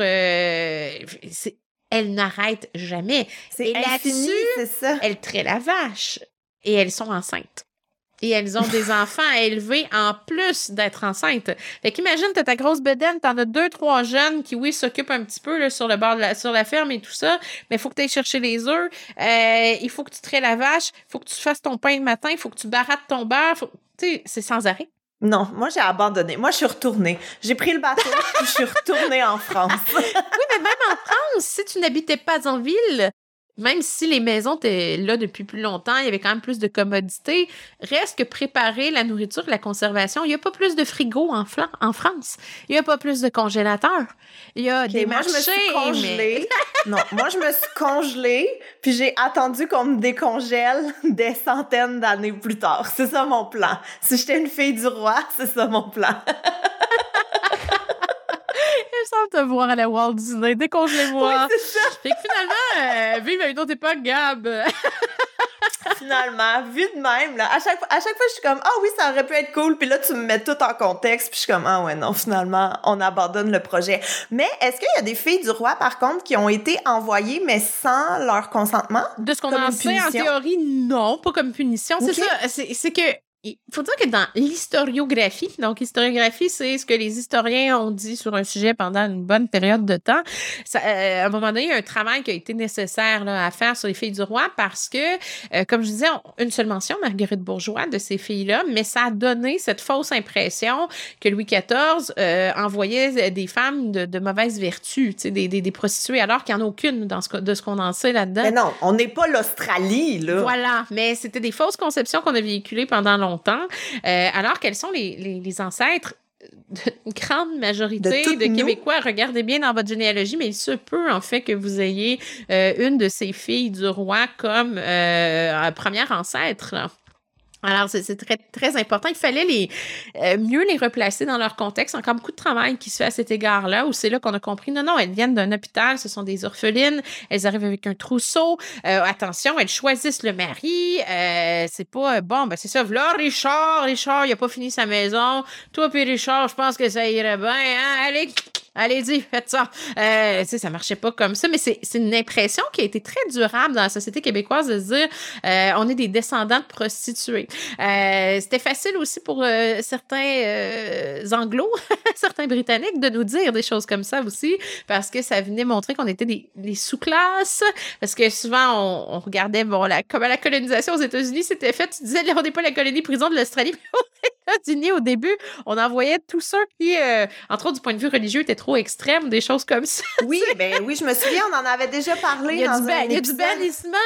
elle n'arrête jamais. C'est là-dessus, c'est ça. Elle traite la vache et elles sont enceintes. Et elles ont des [laughs] enfants à élever en plus d'être enceintes. Fait qu'imagine, t'as ta grosse bedaine, t'en as deux, trois jeunes qui, oui, s'occupent un petit peu là, sur le bord de la, sur la ferme et tout ça, mais il faut que tu ailles chercher les œufs, euh, il faut que tu traites la vache, il faut que tu fasses ton pain le matin, il faut que tu barattes ton beurre. Tu sais, c'est sans arrêt. Non, moi j'ai abandonné. Moi je suis retournée. J'ai pris le bateau puis je suis retournée en France. [laughs] oui, mais même en France, si tu n'habitais pas en ville, même si les maisons étaient là depuis plus longtemps, il y avait quand même plus de commodités. Reste que préparer la nourriture, la conservation, il n'y a pas plus de frigo en, en France. Il n'y a pas plus de congélateurs. Il y a des moi, marchés. Je me suis congelée. [laughs] non, moi, je me suis congelée, puis j'ai attendu qu'on me décongèle [laughs] des centaines d'années plus tard. C'est ça mon plan. Si j'étais une fille du roi, [laughs] c'est ça mon plan. Semble te voir à la Walt Disney. Décongelez-moi. [laughs] Oui, c'est ça. Fait que finalement, euh, vive à une autre époque, Gab. [laughs] finalement, vu de même, là, à chaque, à chaque fois, je suis comme, ah oui, ça aurait pu être cool. Puis là, tu me mets tout en contexte. Puis je suis comme, ah ouais, non, finalement, on abandonne le projet. Mais est-ce qu'il y a des filles du roi, par contre, qui ont été envoyées, mais sans leur consentement? De ce qu'on en sait, en théorie, non, pas comme punition. C'est ça. C'est que il faut dire que dans l'historiographie, donc historiographie, c'est ce que les historiens ont dit sur un sujet pendant une bonne période de temps. Ça, euh, à un moment donné, il y a un travail qui a été nécessaire là, à faire sur les filles du roi parce que, euh, comme je disais, une seule mention, Marguerite Bourgeois, de ces filles-là, mais ça a donné cette fausse impression que Louis XIV euh, envoyait des femmes de, de mauvaise vertu, des, des, des, prostituées, alors qu'il n'y en a aucune dans ce, de ce qu'on en sait là-dedans. Mais non, on n'est pas l'Australie, là. Voilà, mais c'était des fausses conceptions qu'on a véhiculées pendant longtemps euh, alors, quels sont les, ancêtres d'une grande majorité de, Québécois, regardez bien dans votre généalogie, mais il se peut en fait que vous ayez euh, une de ces filles du roi comme euh, première ancêtre. Alors, c'est très, important. Il fallait les euh, mieux les replacer dans leur contexte. Encore beaucoup de travail qui se fait à cet égard-là, où c'est là, qu'on a compris, non, non, elles viennent d'un hôpital, ce sont des orphelines, elles arrivent avec un trousseau. Euh, attention, elles choisissent le mari. Euh, c'est pas, bon, ben c'est ça, là, Richard, Richard, il a pas fini sa maison. Toi puis Richard, je pense que ça irait bien. Hein? Allez, allez-y, [laughs] faites ça. Euh, tu sais, ça marchait pas comme ça, mais c'est une impression qui a été très durable dans la société québécoise de dire euh, on est des descendants de prostituées. Euh, C'était facile aussi pour euh, certains euh, anglos, [laughs] certains britanniques, de nous dire des choses comme ça aussi, parce que ça venait montrer qu'on était des, des sous-classes, parce que souvent on, on regardait bon la, comment la colonisation aux États-Unis s'était faite. Tu disais, on n'est pas la colonie prison de l'Australie, [laughs] États-Unis au début, on envoyait tous ceux qui, euh, entre autres du point de vue religieux, étaient trop extrêmes, des choses comme ça. Oui, ben oui, je me souviens, on en avait déjà parlé. Il y a, dans du, ban- un il y a du épisode. bannissement.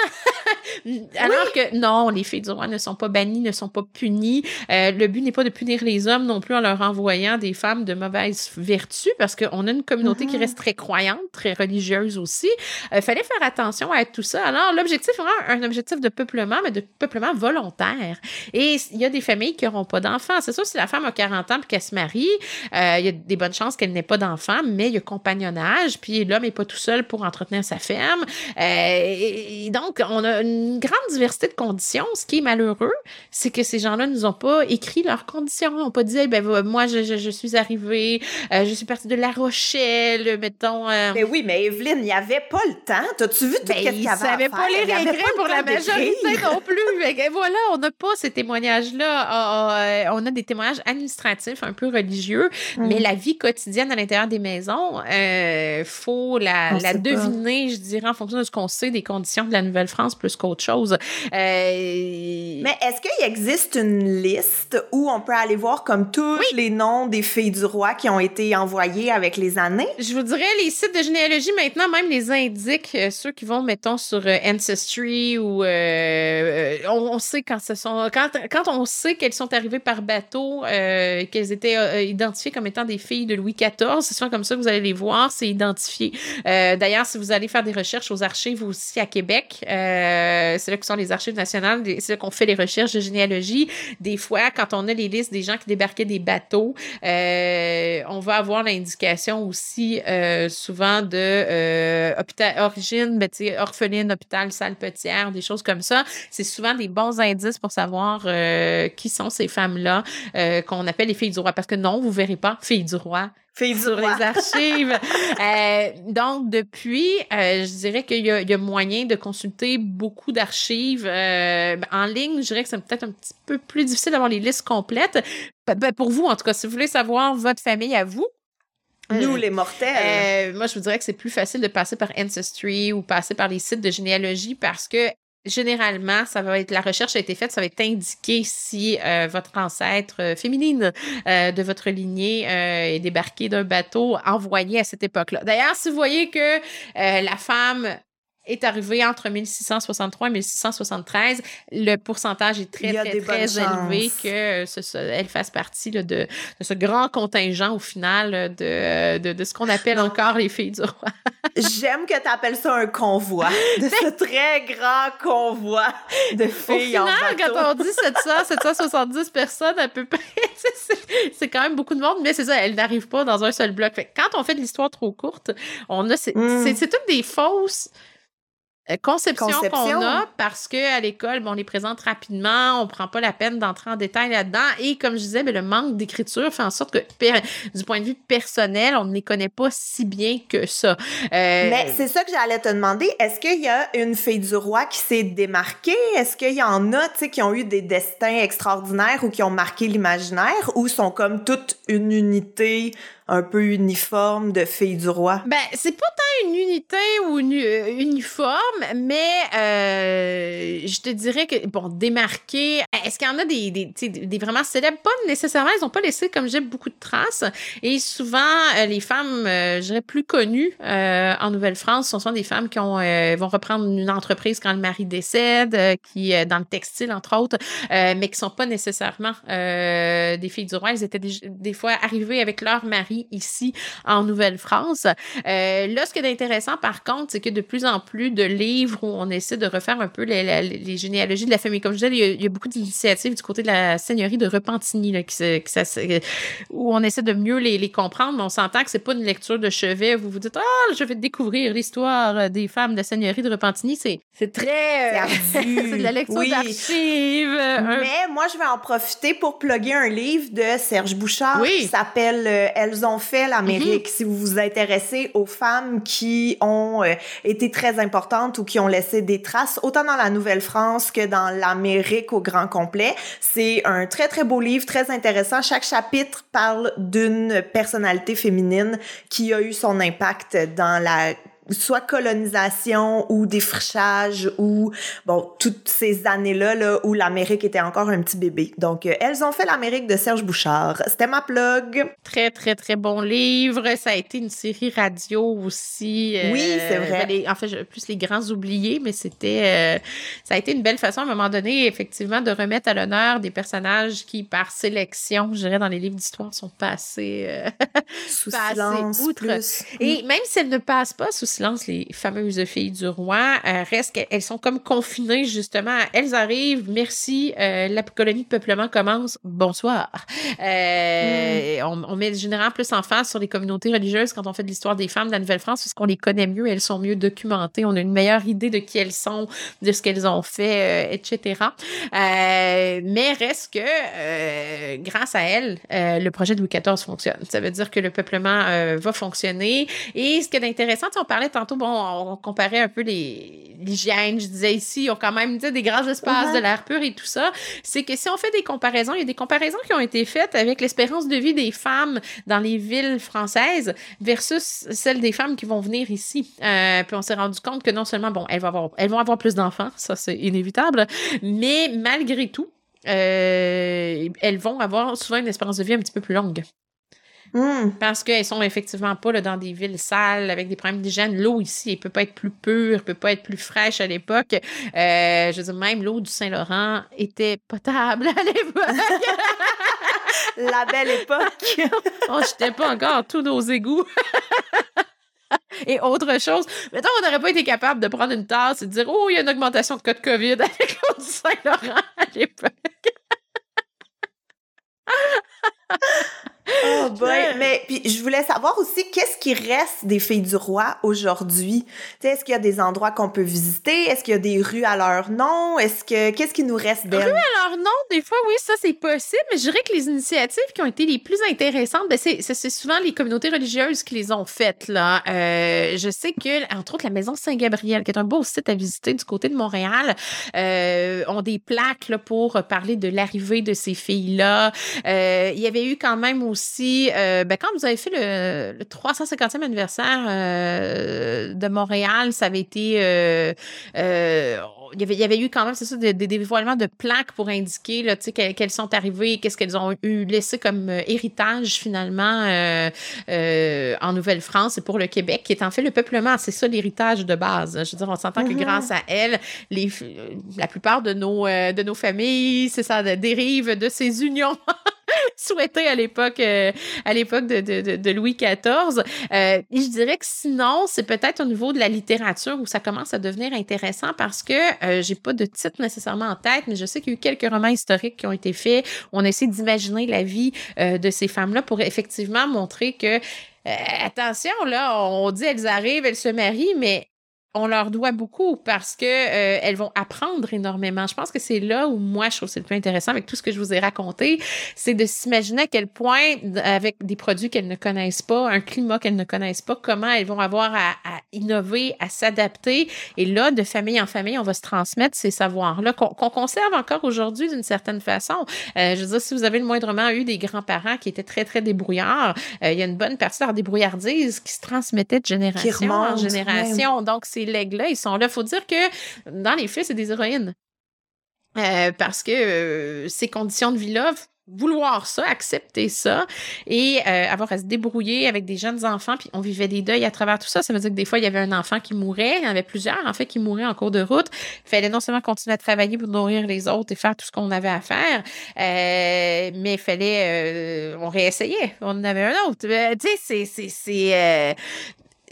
[laughs] Alors que non, les filles du roi ne sont pas bannies, ne sont pas punies. Euh, le but n'est pas de punir les hommes non plus en leur envoyant des femmes de mauvaise vertu, parce qu'on a une communauté qui Mhm. reste très croyante, très religieuse aussi. Il fallait faire attention à tout ça. Alors, l'objectif est vraiment un objectif de peuplement, mais de peuplement volontaire. Et il y a des familles qui n'auront pas d'enfants. C'est sûr, si la femme a 40 ans et qu'elle se marie, euh, il y a des bonnes chances qu'elle n'ait pas d'enfants, mais il y a compagnonnage, puis l'homme n'est pas tout seul pour entretenir sa ferme. Euh, et, et donc, on a une grande diversité de conditions. Ce qui est malheureux, c'est que ces gens-là ne nous ont pas écrit leurs conditions. Ils n'ont pas dit, Eh ben, moi, je, je, je suis arrivée, euh, je suis partie de La Rochelle, mettons. euh, Mais oui, mais Evelyne, il n'y avait pas le temps. T'as-tu vu tout ben, ce qu'il y avait à faire? pas les regrets pour la majorité non plus. [laughs] Que voilà, on n'a pas ces témoignages-là. Ah, ah, on a des témoignages administratifs un peu religieux, mais la vie quotidienne à l'intérieur des maisons, euh, faut la, pas. deviner, je dirais, en fonction de ce qu'on sait des conditions de la Nouvelle-France plus qu'autre chose. Euh, Mais est-ce qu'il existe une liste où on peut aller voir comme tous les noms des filles du roi qui ont été envoyés avec les années? Je vous dirais, les sites de généalogie, maintenant, même les indiquent, euh, ceux qui vont, mettons, sur Ancestry ou... on, on sait quand ce sont... Quand, quand on sait qu'elles sont arrivées par bateau, euh, qu'elles étaient euh, identifiées comme étant des filles de Louis XIV, c'est souvent comme ça que vous allez les voir, c'est identifié. Euh, D'ailleurs, si vous allez faire des recherches aux archives aussi à Québec, euh, c'est là que sont les archives nationales, c'est là qu'on fait les recherches de généalogie. Des fois, quand on a les listes des gens qui débarquaient des bateaux, euh, on va avoir l'indication aussi euh, souvent de euh, hôpital, origine, ben, orpheline, hôpital, salle petière, des choses comme ça. C'est souvent des bons indices pour savoir euh, qui sont ces femmes-là euh, qu'on appelle les filles du roi. Parce que non, vous verrez pas filles du roi Filles du sur roi. les archives. [laughs] Euh, donc, depuis, euh, je dirais qu'il y, a- il y a moyen de consulter beaucoup d'archives en ligne. Je dirais que c'est peut-être un petit peu plus difficile d'avoir les listes complètes. Ben, pour vous, en tout cas, si vous voulez savoir votre famille à vous, Nous, les mortels. euh, moi, je vous dirais que c'est plus facile de passer par Ancestry ou passer par les sites de généalogie parce que généralement, ça va être la recherche a été faite, ça va être indiqué si euh, votre ancêtre euh, féminine euh, de votre lignée est débarqué d'un bateau envoyé à cette époque-là. D'ailleurs, si vous voyez que la femme est arrivée entre 1663 et 1673, le pourcentage est très, très, élevé que euh, ce- ce- elle fasse partie là, de, de ce grand contingent au final euh, de, de, de ce qu'on appelle Non. encore les filles du roi. [laughs] J'aime que tu appelles ça un convoi, de ce très grand convoi de Au filles final, en bateau. quand on dit 700, 770 [laughs] personnes à peu près, [laughs] c'est- quand même beaucoup de monde, mais c'est ça, elles n'arrivent pas dans un seul bloc. Fait quand on fait de l'histoire trop courte, on a c'est Mm. toutes des fausses euh, Conception. qu'on a parce que à l'école, bon, on les présente rapidement, on prend pas la peine d'entrer en détail là-dedans et comme je disais, ben, le manque d'écriture fait en sorte que du point de vue personnel, on ne les connaît pas si bien que ça. Euh, Mais c'est ça que j'allais te demander. Est-ce qu'il y a une fille du roi qui s'est démarquée? Est-ce qu'il y en a, tu sais, qui ont eu des destins extraordinaires ou qui ont marqué l'imaginaire ou sont comme toute une unité un peu uniforme de filles du roi? Ben, c'est pas tant une unité ou une euh, uniforme, mais euh, je te dirais que, bon, démarqué, est-ce qu'il y en a des, des, des vraiment célèbres? Pas nécessairement, ils ont pas laissé, comme j'ai beaucoup de traces. Et souvent, euh, les femmes, euh, je dirais, plus connues euh, en Nouvelle-France, ce sont des femmes qui ont, vont reprendre une entreprise quand le mari décède, qui, dans le textile, entre autres, mais qui sont pas nécessairement des filles du roi. Elles étaient des, des fois arrivées avec leur mari ici en Nouvelle-France. Là, ce intéressant, par contre, c'est que de plus en plus de livres où on essaie de refaire un peu les, les, généalogies de la famille. Comme je disais, il y a, beaucoup d'initiatives du côté de la seigneurie de Repentigny là, qui, qui, où on essaie de mieux les, les comprendre, mais on s'entend que c'est pas une lecture de chevet. Vous vous dites, ah, je vais découvrir l'histoire des femmes de la seigneurie de Repentigny. C'est, c'est très... [laughs] c'est de la lecture d'archives. Mais moi, je vais en profiter pour plugger un livre de Serge Bouchard qui s'appelle euh, Elles ont fait l'Amérique. Mhm. Si vous vous intéressez aux femmes qui ont euh, été très importantes ou qui ont laissé des traces, autant dans la Nouvelle-France que dans l'Amérique au grand complet, c'est un très, très beau livre, très intéressant. Chaque chapitre parle d'une personnalité féminine qui a eu son impact dans la soit colonisation ou défrichage ou bon toutes ces années-là là, où l'Amérique était encore un petit bébé. Donc euh, elles ont fait l'Amérique de Serge Bouchard. C'était ma plug. Très très très bon livre. Ça a été une série radio aussi. Euh, oui, c'est vrai. Ben, en fait, plus les grands oubliés, mais c'était euh, ça a été une belle façon à un moment donné effectivement de remettre à l'honneur des personnages qui par sélection, je dirais dans les livres d'histoire sont passés [laughs] sous silence outre. Et même si elles ne passent pas sous les fameuses filles du roi, euh, restent qu'elles sont comme confinées justement. Elles arrivent, merci, euh, la colonie de peuplement commence, bonsoir. Euh, mm. on, met généralement plus en face sur les communautés religieuses quand on fait de l'histoire des femmes de la Nouvelle-France parce qu'on les connaît mieux, elles sont mieux documentées, on a une meilleure idée de qui elles sont, de ce qu'elles ont fait, etc. mais reste que grâce à elles, le projet de Louis XIV fonctionne. Ça veut dire que le peuplement va fonctionner. Et ce qui est intéressant, on parlait tantôt, bon, on comparait un peu l'hygiène, je disais ici, ils ont quand même des grands espaces, de l'air pur et tout ça. C'est que si on fait des comparaisons, il y a des comparaisons qui ont été faites avec l'espérance de vie des femmes dans les villes françaises versus celle des femmes qui vont venir ici. Euh, puis on s'est rendu compte que non seulement, bon, elles vont avoir, elles vont avoir plus d'enfants, ça c'est inévitable, mais malgré tout, euh, elles vont avoir souvent une espérance de vie un petit peu plus longue. Hmm. Parce qu'elles sont effectivement pas là, dans des villes sales avec des problèmes d'hygiène. L'eau ici, elle peut pas être plus pure, elle peut pas être plus fraîche à l'époque. Euh, je veux dire, même l'eau du Saint-Laurent était potable à l'époque. [laughs] La belle époque. [laughs] on jetait pas encore tous nos égouts. [laughs] et autre chose. Mettons, on n'aurait pas été capable de prendre une tasse et de dire Oh, il y a une augmentation de cas de COVID avec l'eau du Saint-Laurent à l'époque. Oh [laughs] boy. Mais puis je voulais savoir aussi qu'est-ce qui reste des filles du roi aujourd'hui? Est-ce qu'il y a des endroits qu'on peut visiter? Est-ce qu'il y a des rues à leur nom? Est-ce que qu'est-ce qui nous reste d'elles? Rues à leur nom, des fois oui, ça c'est possible. Mais je dirais que les initiatives qui ont été les plus intéressantes, ben, c'est souvent les communautés religieuses qui les ont faites là. Euh, je sais que entre autres la maison Saint-Gabriel, qui est un beau site à visiter du côté de Montréal, euh, ont des plaques là, pour parler de l'arrivée de ces filles là. Euh, il y avait eu quand même aussi aussi, euh, ben, quand vous avez fait le, 350e anniversaire euh, de Montréal, ça avait été. Euh, il, y avait, il y avait eu quand même, c'est ça, des, dévoilements de plaques pour indiquer là, qu'elles sont arrivées, qu'est-ce qu'elles ont eu laissé comme héritage finalement en Nouvelle-France et pour le Québec, qui est en fait le peuplement. C'est ça l'héritage de base. Je veux dire, on s'entend que mm-hmm. grâce à elles, les, la plupart de nos, de nos familles, c'est ça, dérive de ces unions. [laughs] [laughs] souhaité à l'époque euh, à l'époque de, de, de, Louis XIV. Euh, et je dirais que sinon, c'est peut-être au niveau de la littérature où ça commence à devenir intéressant parce que euh, j'ai pas de titre nécessairement en tête, mais je sais qu'il y a eu quelques romans historiques qui ont été faits. On essaie d'imaginer la vie euh, de ces femmes-là pour effectivement montrer que attention, là, on dit elles arrivent, elles se marient, mais on leur doit beaucoup parce que euh, elles vont apprendre énormément. Je pense que c'est là où moi je trouve c'est le plus intéressant avec tout ce que je vous ai raconté, c'est de s'imaginer à quel point avec des produits qu'elles ne connaissent pas, un climat qu'elles ne connaissent pas, comment elles vont avoir à, innover, à s'adapter. Et là, de famille en famille, on va se transmettre ces savoirs-là qu'on conserve encore aujourd'hui d'une certaine façon. Euh, je veux dire, si vous avez le moindrement eu des grands-parents qui étaient très très débrouillards, euh, il y a une bonne partie de leur débrouillardise qui se transmettait de génération en génération. Donc c'est ces legs-là, ils sont là. Faut dire que dans les faits, c'est des héroïnes. Euh, parce que euh, ces conditions de vie-là vouloir ça, accepter ça et euh, avoir à se débrouiller avec des jeunes enfants. Puis on vivait des deuils à travers tout ça. Ça veut dire que des fois, il y avait un enfant qui mourait. Il y en avait plusieurs, en fait, qui mouraient en cours de route. Il fallait non seulement continuer à travailler pour nourrir les autres et faire tout ce qu'on avait à faire, mais il fallait... On réessayait. On en avait un autre. Tu sais, c'est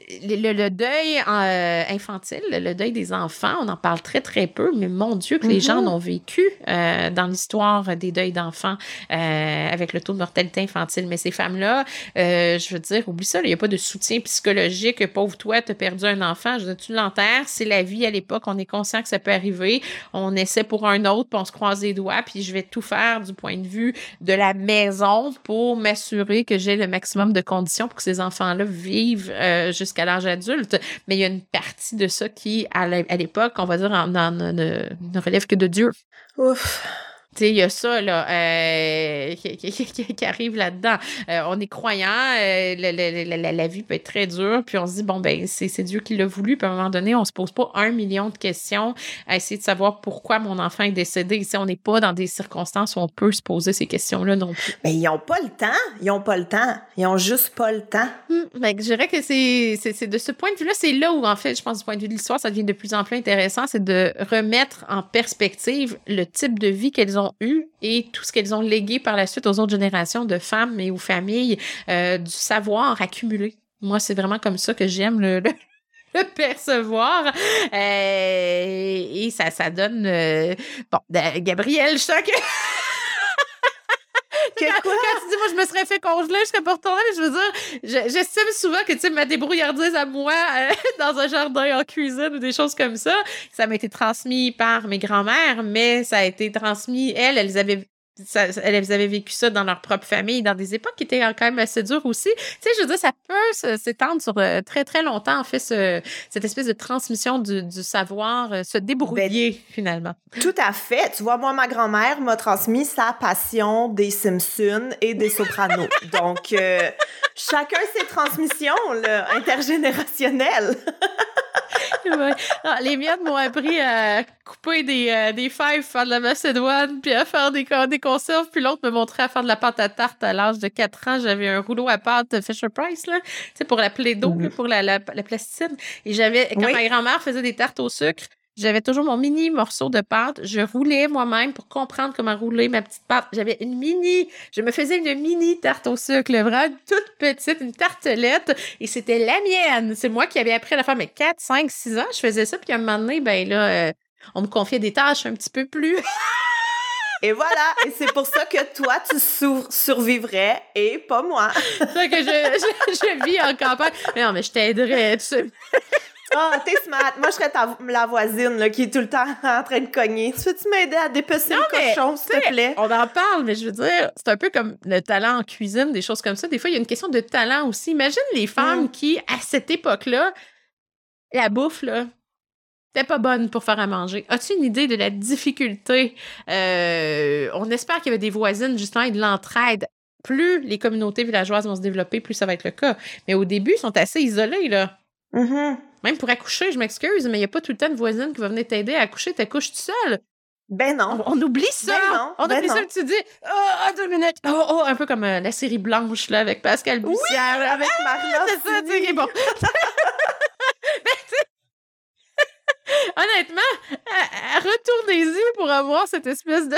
le, deuil euh, infantile, le deuil des enfants, on en parle très, très peu, mais mon Dieu, que les gens mm-hmm. ont vécu euh, dans l'histoire des deuils d'enfants euh, avec le taux de mortalité infantile. Mais ces femmes-là, je veux dire, oublie ça, il n'y a pas de soutien psychologique. Pauvre toi, tu as perdu un enfant, je veux dire, tu l'enterres, c'est la vie à l'époque, on est conscient que ça peut arriver. On essaie pour un autre, puis on se croise les doigts, puis je vais tout faire du point de vue de la maison pour m'assurer que j'ai le maximum de conditions pour que ces enfants-là vivent jusqu'à à l'âge adulte, mais il y a une partie de ça qui, à l'époque, on va dire, ne relève que de Dieu. Ouf il y a ça là, euh, qui, arrive là-dedans. Euh, on est croyant, euh, la, vie peut être très dure, puis on se dit, bon, ben c'est Dieu qui l'a voulu, puis à un moment donné, on se pose pas un million de questions à essayer de savoir pourquoi mon enfant est décédé. Ici, on n'est pas dans des circonstances où on peut se poser ces questions-là non plus. Mais ils n'ont pas le temps. Ils n'ont pas le temps. Ils ont juste pas le temps. Hum, ben, je dirais que c'est de ce point de vue-là, c'est là où, en fait, je pense, du point de vue de l'histoire, ça devient de plus en plus intéressant, c'est de remettre en perspective le type de vie qu'elles ont eu et tout ce qu'elles ont légué par la suite aux autres générations de femmes et aux familles, euh, du savoir accumulé. Moi, c'est vraiment comme ça que j'aime le, [laughs] percevoir. Euh, et ça, ça donne... Euh, bon, Gabrielle, je sens que... quand, tu dis, moi, je me serais fait congeler, je serais pas retournée, mais je veux dire, j'estime souvent que, tu sais, ma débrouillardise à moi euh, [laughs] dans un jardin en cuisine ou des choses comme ça, ça m'a été transmis par mes grands-mères, mais ça a été transmis, elles, elles avaient elles avaient vécu ça dans leur propre famille, dans des époques qui étaient quand même assez dures aussi. Tu sais, je veux dire, ça peut s'étendre sur euh, très, très longtemps, en fait, cette espèce de transmission du, savoir, euh, se débrouiller, ben, finalement. Tout à fait. Tu vois, moi, ma grand-mère m'a transmis sa passion des Simpsons et des Sopranos. [laughs] Donc, euh, chacun ses transmissions, là, intergénérationnelles. [laughs] Ah, les miennes m'ont appris à couper des, euh, des fèves, faire de la macédoine, puis à faire des, des Puis l'autre me montrait à faire de la pâte à tarte à l'âge de 4 ans. J'avais un rouleau à pâte Fisher Price, là, tu sais, pour la plaie d'eau, mm-hmm. pour la, la, plastine. Et j'avais, quand ma grand-mère faisait des tartes au sucre, j'avais toujours mon mini morceau de pâte. Je roulais moi-même pour comprendre comment rouler ma petite pâte. J'avais une mini, je me faisais une mini tarte au sucre, vraiment toute petite, une tartelette. Et c'était la mienne. C'est moi qui avais appris à la faire, mais 4, 5, 6 ans, je faisais ça. Puis à un moment donné, ben là, euh, on me confiait des tâches un petit peu plus. [laughs] Et voilà, et c'est pour ça que toi, tu survivrais et pas moi. c'est ça que je, je, vis en campagne. Mais non, mais je t'aiderais. Tu ah, t'es smart. Moi, je serais la voisine là, qui est tout le temps [laughs] en train de cogner. Tu veux-tu m'aider à dépecer le cochon, s'il te plaît? On en parle, mais je veux dire, c'est un peu comme le talent en cuisine, des choses comme ça. Des fois, il y a une question de talent aussi. Imagine les femmes mm. qui, à cette époque-là, la bouffe, là, c'était pas bonne pour faire à manger. As-tu une idée de la difficulté? Euh, on espère qu'il y avait des voisines, justement, et de l'entraide. Plus les communautés villageoises vont se développer, plus ça va être le cas. Mais au début, ils sont assez isolés, là. Mm-hmm. Même pour accoucher, je m'excuse, mais il n'y a pas tout le temps de voisine qui va venir t'aider à accoucher. T'accouches tout seul. Ben non. On, oublie ça. Ben non. On ben oublie ça que tu dis, oh, deux minutes. Oh, oh, un peu comme euh, la série Blanche, là, avec Pascal Bussière. Oui, avec ah, C'est ça, tu sais, bon. [laughs] honnêtement, retournez-y pour avoir cette espèce de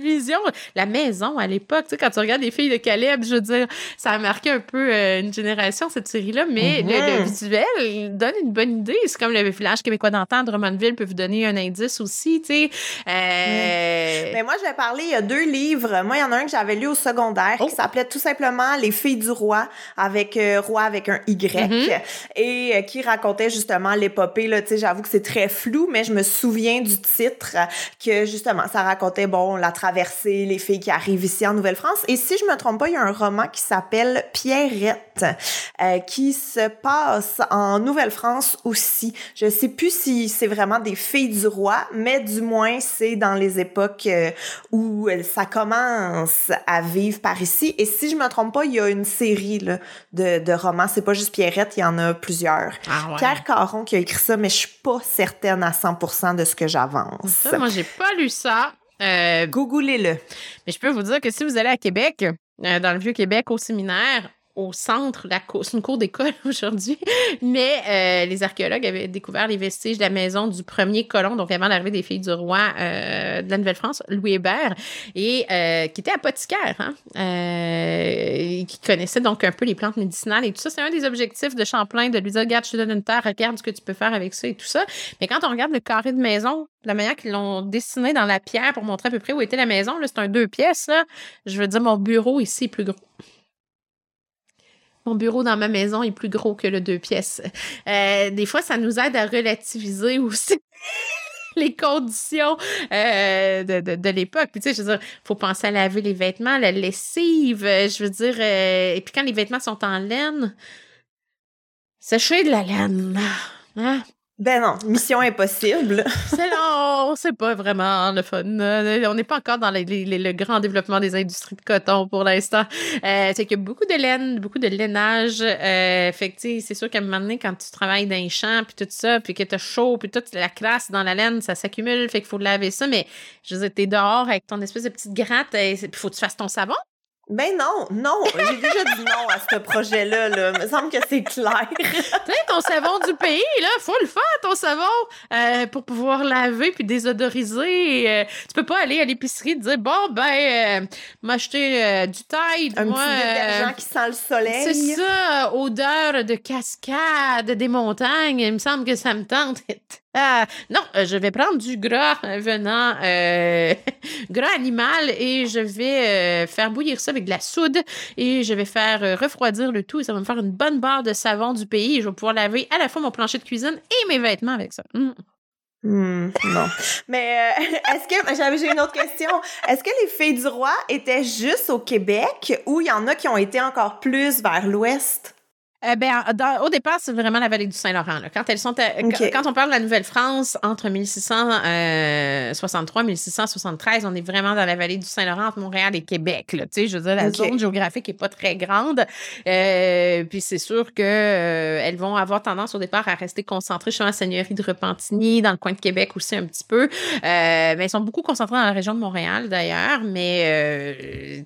vision. La maison à l'époque, tu sais, quand tu regardes les filles de Caleb, je veux dire, ça a marqué un peu euh, une génération, cette série-là, mais le, mhm. visuel donne une bonne idée. C'est comme le village québécois d'antan, Drummondville peut vous donner un indice aussi, tu sais. Euh, mais moi, je vais parler, il y a deux livres. Moi, il y en a un que j'avais lu au secondaire qui oh. s'appelait tout simplement Les filles du roi, avec euh, roi avec un Y, mhm. et qui racontait justement l'épopée, là, tu sais, j'avoue que c'est très flou, mais je me souviens du titre, que justement, ça racontait, bon, la traverser les filles qui arrivent ici en Nouvelle-France. Et si je me trompe pas, il y a un roman qui s'appelle Pierrette, euh, qui se passe en Nouvelle-France aussi. Je sais plus si c'est vraiment des filles du roi, mais du moins c'est dans les époques euh, où ça commence à vivre par ici. Et si je me trompe pas, il y a une série là, de, de romans. C'est pas juste Pierrette, il y en a plusieurs. Ah Pierre Caron qui a écrit ça, mais je suis pas certaine à 100% de ce que j'avance. moi, j'ai pas lu ça. Euh, Googlez-le. mais je peux vous dire que si vous allez à Québec, euh, dans le Vieux-Québec, au séminaire, au centre, la cour, c'est une cour d'école [laughs] aujourd'hui, mais euh, les archéologues avaient découvert les vestiges de la maison du premier colon, donc avant l'arrivée des filles du roi euh, de la Nouvelle-France, Louis Hébert, et euh, qui était apothicaire, hein, qui connaissait donc un peu les plantes médicinales et tout ça. C'est un des objectifs de Champlain, de lui dire, regarde, je te donne une terre, regarde ce que tu peux faire avec ça et tout ça. Mais quand on regarde le carré de maison, la manière qu'ils l'ont dessiné dans la pierre pour montrer à peu près où était la maison, là, c'est un deux pièces. Je veux dire, mon bureau ici est plus gros. Mon bureau dans ma maison est plus gros que le deux pièces. Euh, des fois, ça nous aide à relativiser aussi [laughs] les conditions euh, de, l'époque. Puis, tu sais, je veux dire, faut penser à laver les vêtements, la lessive. euh, Je veux dire, et puis quand les vêtements sont en laine, sécher de la laine. Hein? Ben non, mission impossible. [laughs] C'est long, c'est pas vraiment le fun. Euh, On n'est pas encore dans le grand développement des industries de coton pour l'instant. Euh, c'est qu'il y a beaucoup de laine, beaucoup de lainage. Euh, fait que, c'est sûr qu'à un moment donné, quand tu travailles dans les champs, puis tout ça, puis que t'as chaud, puis toute la crasse dans la laine, ça s'accumule, fait qu'il faut laver ça. Mais, je veux dire, t'es dehors avec ton espèce de petite gratte, et puis faut que tu fasses ton savon. Ben non, non, j'ai déjà dit non à ce projet-là. Là. me semble que c'est clair. [laughs] tu ton savon du pays, là, faut le faire, ton savon, euh, pour pouvoir laver puis désodoriser. Euh, tu peux pas aller à l'épicerie et dire, bon, ben, euh, m'acheter du Tide, Un moi, petit détergent qui sent le soleil. c'est ça, odeur de cascade, des montagnes. Il me semble que ça me tente. Ah, non, euh, je vais prendre du gras euh, venant, euh, [laughs] gras animal et je vais euh, faire bouillir ça avec de la soude et je vais faire euh, refroidir le tout et ça va me faire une bonne barre de savon du pays et je vais pouvoir laver à la fois mon plancher de cuisine et mes vêtements avec ça. Mm. Hmm, non. Mais euh, est-ce que j'avais j'ai une autre question. Est-ce que les filles du roi étaient juste au Québec ou il y en a qui ont été encore plus vers l'ouest? Euh, ben, dans- au départ, c'est vraiment la vallée du Saint-Laurent. Quand elles sont, à- Ok. quand, quand on parle de la Nouvelle-France, entre 1663 et 1673, on est vraiment dans la vallée du Saint-Laurent, entre Montréal et Québec. Là. Je veux dire, la zone géographique est pas très grande. Euh, puis c'est sûr que euh, elles vont avoir tendance au départ à rester concentrées sur la seigneurie de Repentigny, dans le coin de Québec aussi un petit peu. Euh, mais elles sont beaucoup concentrées dans la région de Montréal d'ailleurs. Mais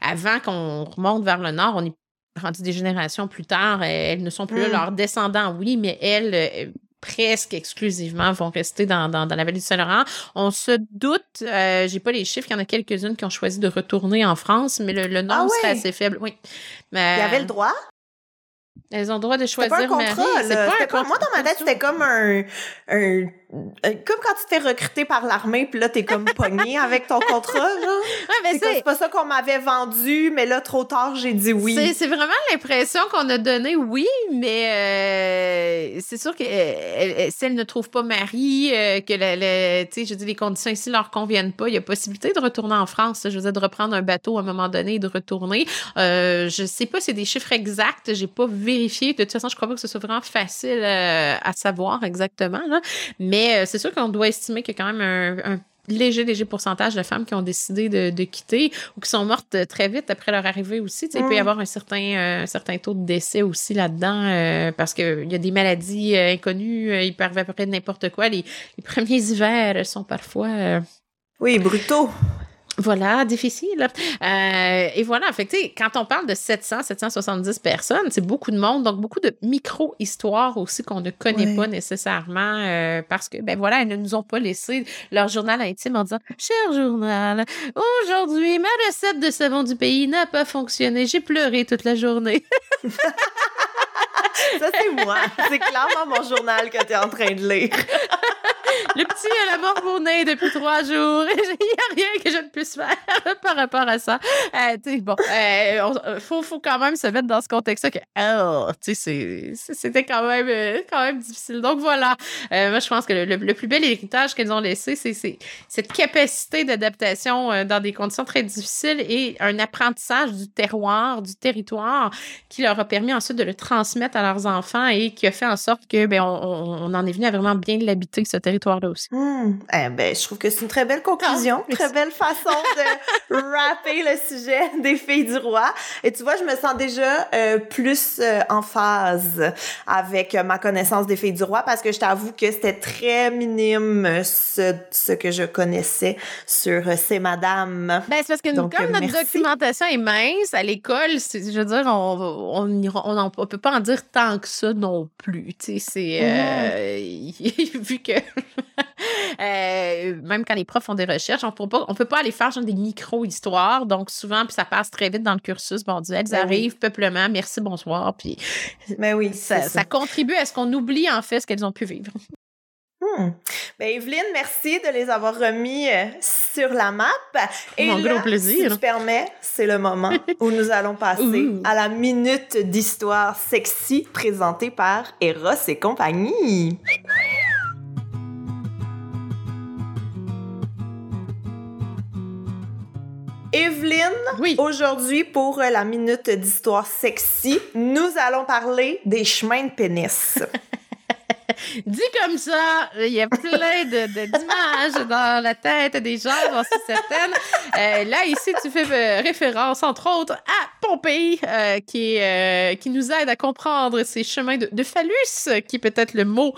avant qu'on remonte vers le nord, on est rendu des générations plus tard, euh, elles ne sont plus là. Mm. Leurs descendants, oui, mais elles, euh, presque exclusivement, vont rester dans, dans, dans la vallée du Saint-Laurent. On se doute, euh, j'ai pas les chiffres, il y en a quelques-unes qui ont choisi de retourner en France, mais le, le nombre Ah serait assez faible. Oui. Mais, Il y avait le droit? Elles ont le droit de choisir pas un contrat, Marie. C'est là. pas un comme- Moi, contrat dans ma tête, c'était comme un, un- euh, Comme quand tu t'es recruté par l'armée, puis là, t'es comme pogné avec ton contrat, genre. Ouais, mais C'est pas ça qu'on m'avait vendu, mais là, trop tard, j'ai dit oui. C'est, vraiment l'impression qu'on a donné, oui, mais euh, c'est sûr que euh, si elle ne trouve pas Marie, euh, que la, la- tu sais, je dis les conditions ici leur conviennent pas, il y a possibilité de retourner en France. Je veux dire, de reprendre un bateau à un moment donné et de retourner. Euh, je sais pas si c'est des chiffres exacts, j'ai pas vérifié. De toute façon, je crois pas que ce soit vraiment facile euh, à savoir exactement. Là. Mais euh, c'est sûr qu'on doit estimer qu'il y a quand même un, un léger, léger pourcentage de femmes qui ont décidé de, de quitter ou qui sont mortes euh, très vite après leur arrivée aussi. Il peut y avoir un certain, euh, un certain taux de décès aussi là-dedans euh, parce qu'il y a des maladies euh, inconnues. euh, il peut arriver à peu près n'importe quoi. Les, les premiers hivers sont parfois... Oui, brutaux. Voilà, difficile. Euh, et voilà, fait que, tu sais, quand on parle de 700, 770 personnes, c'est beaucoup de monde, donc beaucoup de micro-histoires aussi qu'on ne connaît pas nécessairement euh, parce que, ben voilà, elles ne nous ont pas laissé leur journal intime en disant Cher journal, aujourd'hui, ma recette de savon du pays n'a pas fonctionné. J'ai pleuré toute la journée. [laughs] Ça, c'est moi. C'est clairement mon journal que t'es en train de lire. Le petit a la mort au nez depuis trois jours. [laughs] Il n'y a rien que je ne puisse faire [laughs] par rapport à ça. Euh, bon, euh, euh, faut, quand même se mettre dans ce contexte-là que, oh, c'était quand même, euh, quand même difficile. Donc voilà, moi je pense que le, plus bel héritage qu'elles ont laissé, c'est cette capacité d'adaptation dans des conditions très difficiles et un apprentissage du terroir, du territoire, qui leur a permis ensuite de le transmettre à leurs enfants et qui a fait en sorte que, ben, on, en est venu à vraiment bien l'habiter, ce territoire-là aussi. Hmm. Eh ben, je trouve que c'est une très belle conclusion, Ah, très belle façon de [laughs] rapper le sujet des filles du roi. Et tu vois, je me sens déjà euh, plus euh, en phase avec euh, ma connaissance des filles du roi parce que je t'avoue que c'était très minime ce, ce que je connaissais sur ces madames. Ben, c'est parce que Donc, comme notre merci. documentation est mince, à l'école, je veux dire, on, on, on, peut pas en dire tant que ça non plus. Tu sais, c'est. euh, [laughs] vu que. Euh, même quand les profs font des recherches, on on peut pas aller faire genre des micro-histoires. Donc, souvent, puis ça passe très vite dans le cursus. Bon, on dit, elles Ben oui. arrivent, peuplement, merci, bonsoir. Puis Mais oui, ça, contribue à ce qu'on oublie, en fait, ce qu'elles ont pu vivre. Hmm. Ben, Evelyne, merci de les avoir remis euh, sur la map. Et Mon là, gros plaisir. Si tu permets, c'est le moment [laughs] où nous allons passer Ouh. à la minute d'histoire sexy présentée par Eros et compagnie. Evelyne, Oui. aujourd'hui pour euh, la minute d'histoire sexy, nous allons parler des chemins de pénis. [laughs] Dit comme ça, il y a plein de, d'images dans la tête des gens, j'en suis certaine. Euh, là, ici, tu fais euh, référence, entre autres, à Pompéi, euh, qui, euh, qui nous aide à comprendre ces chemins de, de phallus, qui est peut-être le mot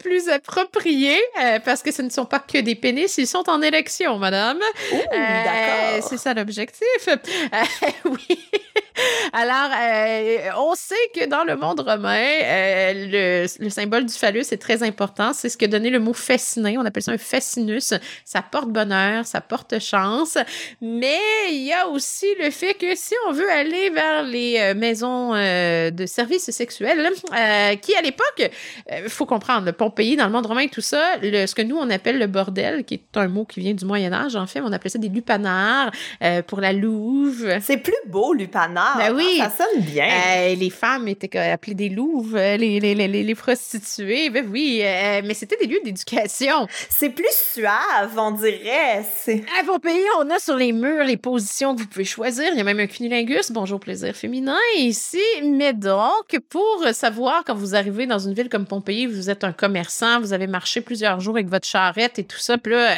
plus approprié, parce que ce ne sont pas que des pénis, ils sont en élection, madame. Ouh, d'accord. C'est ça l'objectif. [laughs] Oui. Alors, on sait que dans le monde romain, le, le symbole du phallus est très important. C'est ce que donnait le mot fasciné. On appelle ça un fascinus. Ça porte bonheur, ça porte chance. Mais il y a aussi le fait que si on veut aller vers les euh, maisons euh, de services sexuels, euh, qui à l'époque, il faut comprendre, le Pompéi, dans le monde romain et tout ça, le- ce que nous on appelle le bordel, qui est un mot qui vient du Moyen Âge, en fait, on appelait ça des lupanards euh, pour la louve. C'est plus beau, Lupanard. Ben oui. Ça sonne bien. Euh, les femmes étaient appelées des louves, euh, les, les, les, les- les ben oui, euh, mais c'était des lieux d'éducation. C'est plus suave, on dirait. À Pompéi, on a sur les murs les positions que vous pouvez choisir. Il y a même un cunilingus, bonjour plaisir féminin ici. Mais donc, pour savoir quand vous arrivez dans une ville comme Pompéi, vous êtes un commerçant, vous avez marché plusieurs jours avec votre charrette et tout ça, puis là,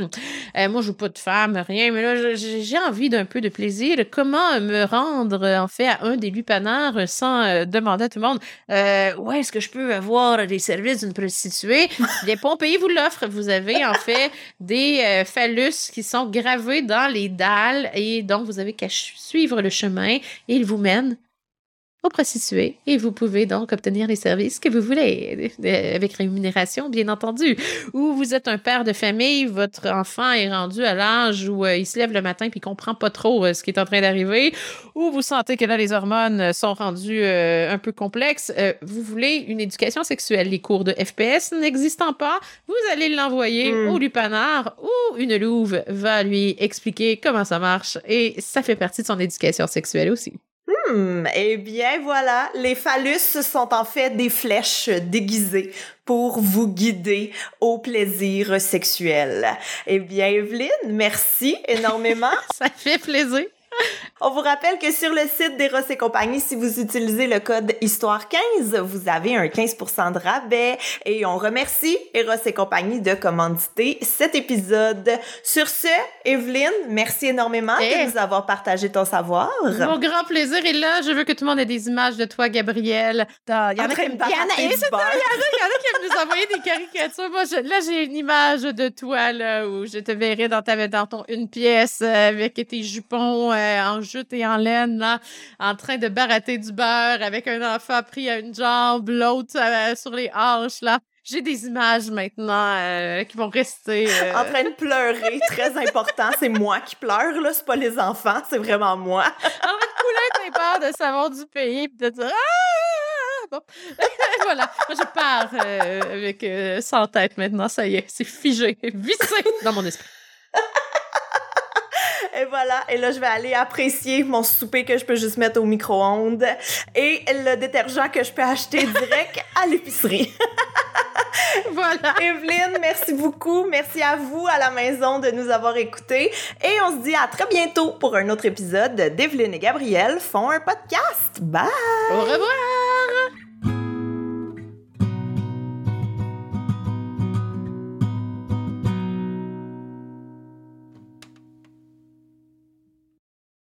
[clears throat] euh, moi je veux pas de femme, rien, mais là j'ai envie d'un peu de plaisir. Comment me rendre en fait à un des lupanards sans euh, demander à tout le monde euh, où est-ce que je peux avoir les services d'une prostituée? [laughs] Les Pompéi vous l'offrent. Vous avez en fait des euh, phallus qui sont gravés dans les dalles et donc vous avez qu'à suivre le chemin et il vous mène aux prostituées et vous pouvez donc obtenir les services que vous voulez euh, avec rémunération bien entendu. Ou vous êtes un père de famille votre enfant est rendu à l'âge où euh, il se lève le matin puis il comprend pas trop euh, ce qui est en train d'arriver. Ou vous sentez que là les hormones sont rendues euh, un peu complexes euh, vous voulez une éducation sexuelle. Les cours de FPS n'existant pas vous allez l'envoyer Mm. au lupanard ou une louve va lui expliquer comment ça marche et ça fait partie de son éducation sexuelle aussi Hmm, eh bien, voilà. Les phallus sont en fait des flèches déguisées pour vous guider au plaisir sexuel. Eh bien, Evelyne, merci énormément. [laughs] ça fait plaisir On vous rappelle que sur le site d'Eros et compagnie, si vous utilisez le code Histoire15, vous avez un 15% de rabais et on remercie Eros et compagnie de commanditer cet épisode. Sur ce, Evelyne, merci énormément Eh. de nous avoir partagé ton savoir. Mon grand plaisir. Et là, je veux que tout le monde ait des images de toi, Gabrielle. Dans- Il y en En a train qui de il y en a- baratter et du c'est ça, beurre. il y en a- il y en a qui aiment nous envoyer des caricatures. Moi, je- là, j'ai une image de toi, là, où je te verrai dans, ta, dans ton une pièce euh, avec tes jupons euh, en jute et en laine, là, en train de baratter du beurre avec un enfant pris à une jambe, l'autre euh, sur les hanches, là. J'ai des images maintenant euh, qui vont rester. euh, en train de pleurer, très important. C'est moi qui pleure, là, c'est pas les enfants, c'est vraiment moi. en train de couler tes peurs de savon du pays puis de dire ah bon [laughs] voilà moi je pars euh, avec sans tête maintenant ça y est c'est figé vissé dans mon esprit Et voilà, et là, je vais aller apprécier mon souper que je peux juste mettre au micro-ondes et le détergent que je peux acheter direct à l'épicerie. [laughs] voilà Evelyne, merci beaucoup. Merci à vous à la maison de nous avoir écoutés. Et on se dit à très bientôt pour un autre épisode d'Evelyne et Gabriel font un podcast. Bye! au revoir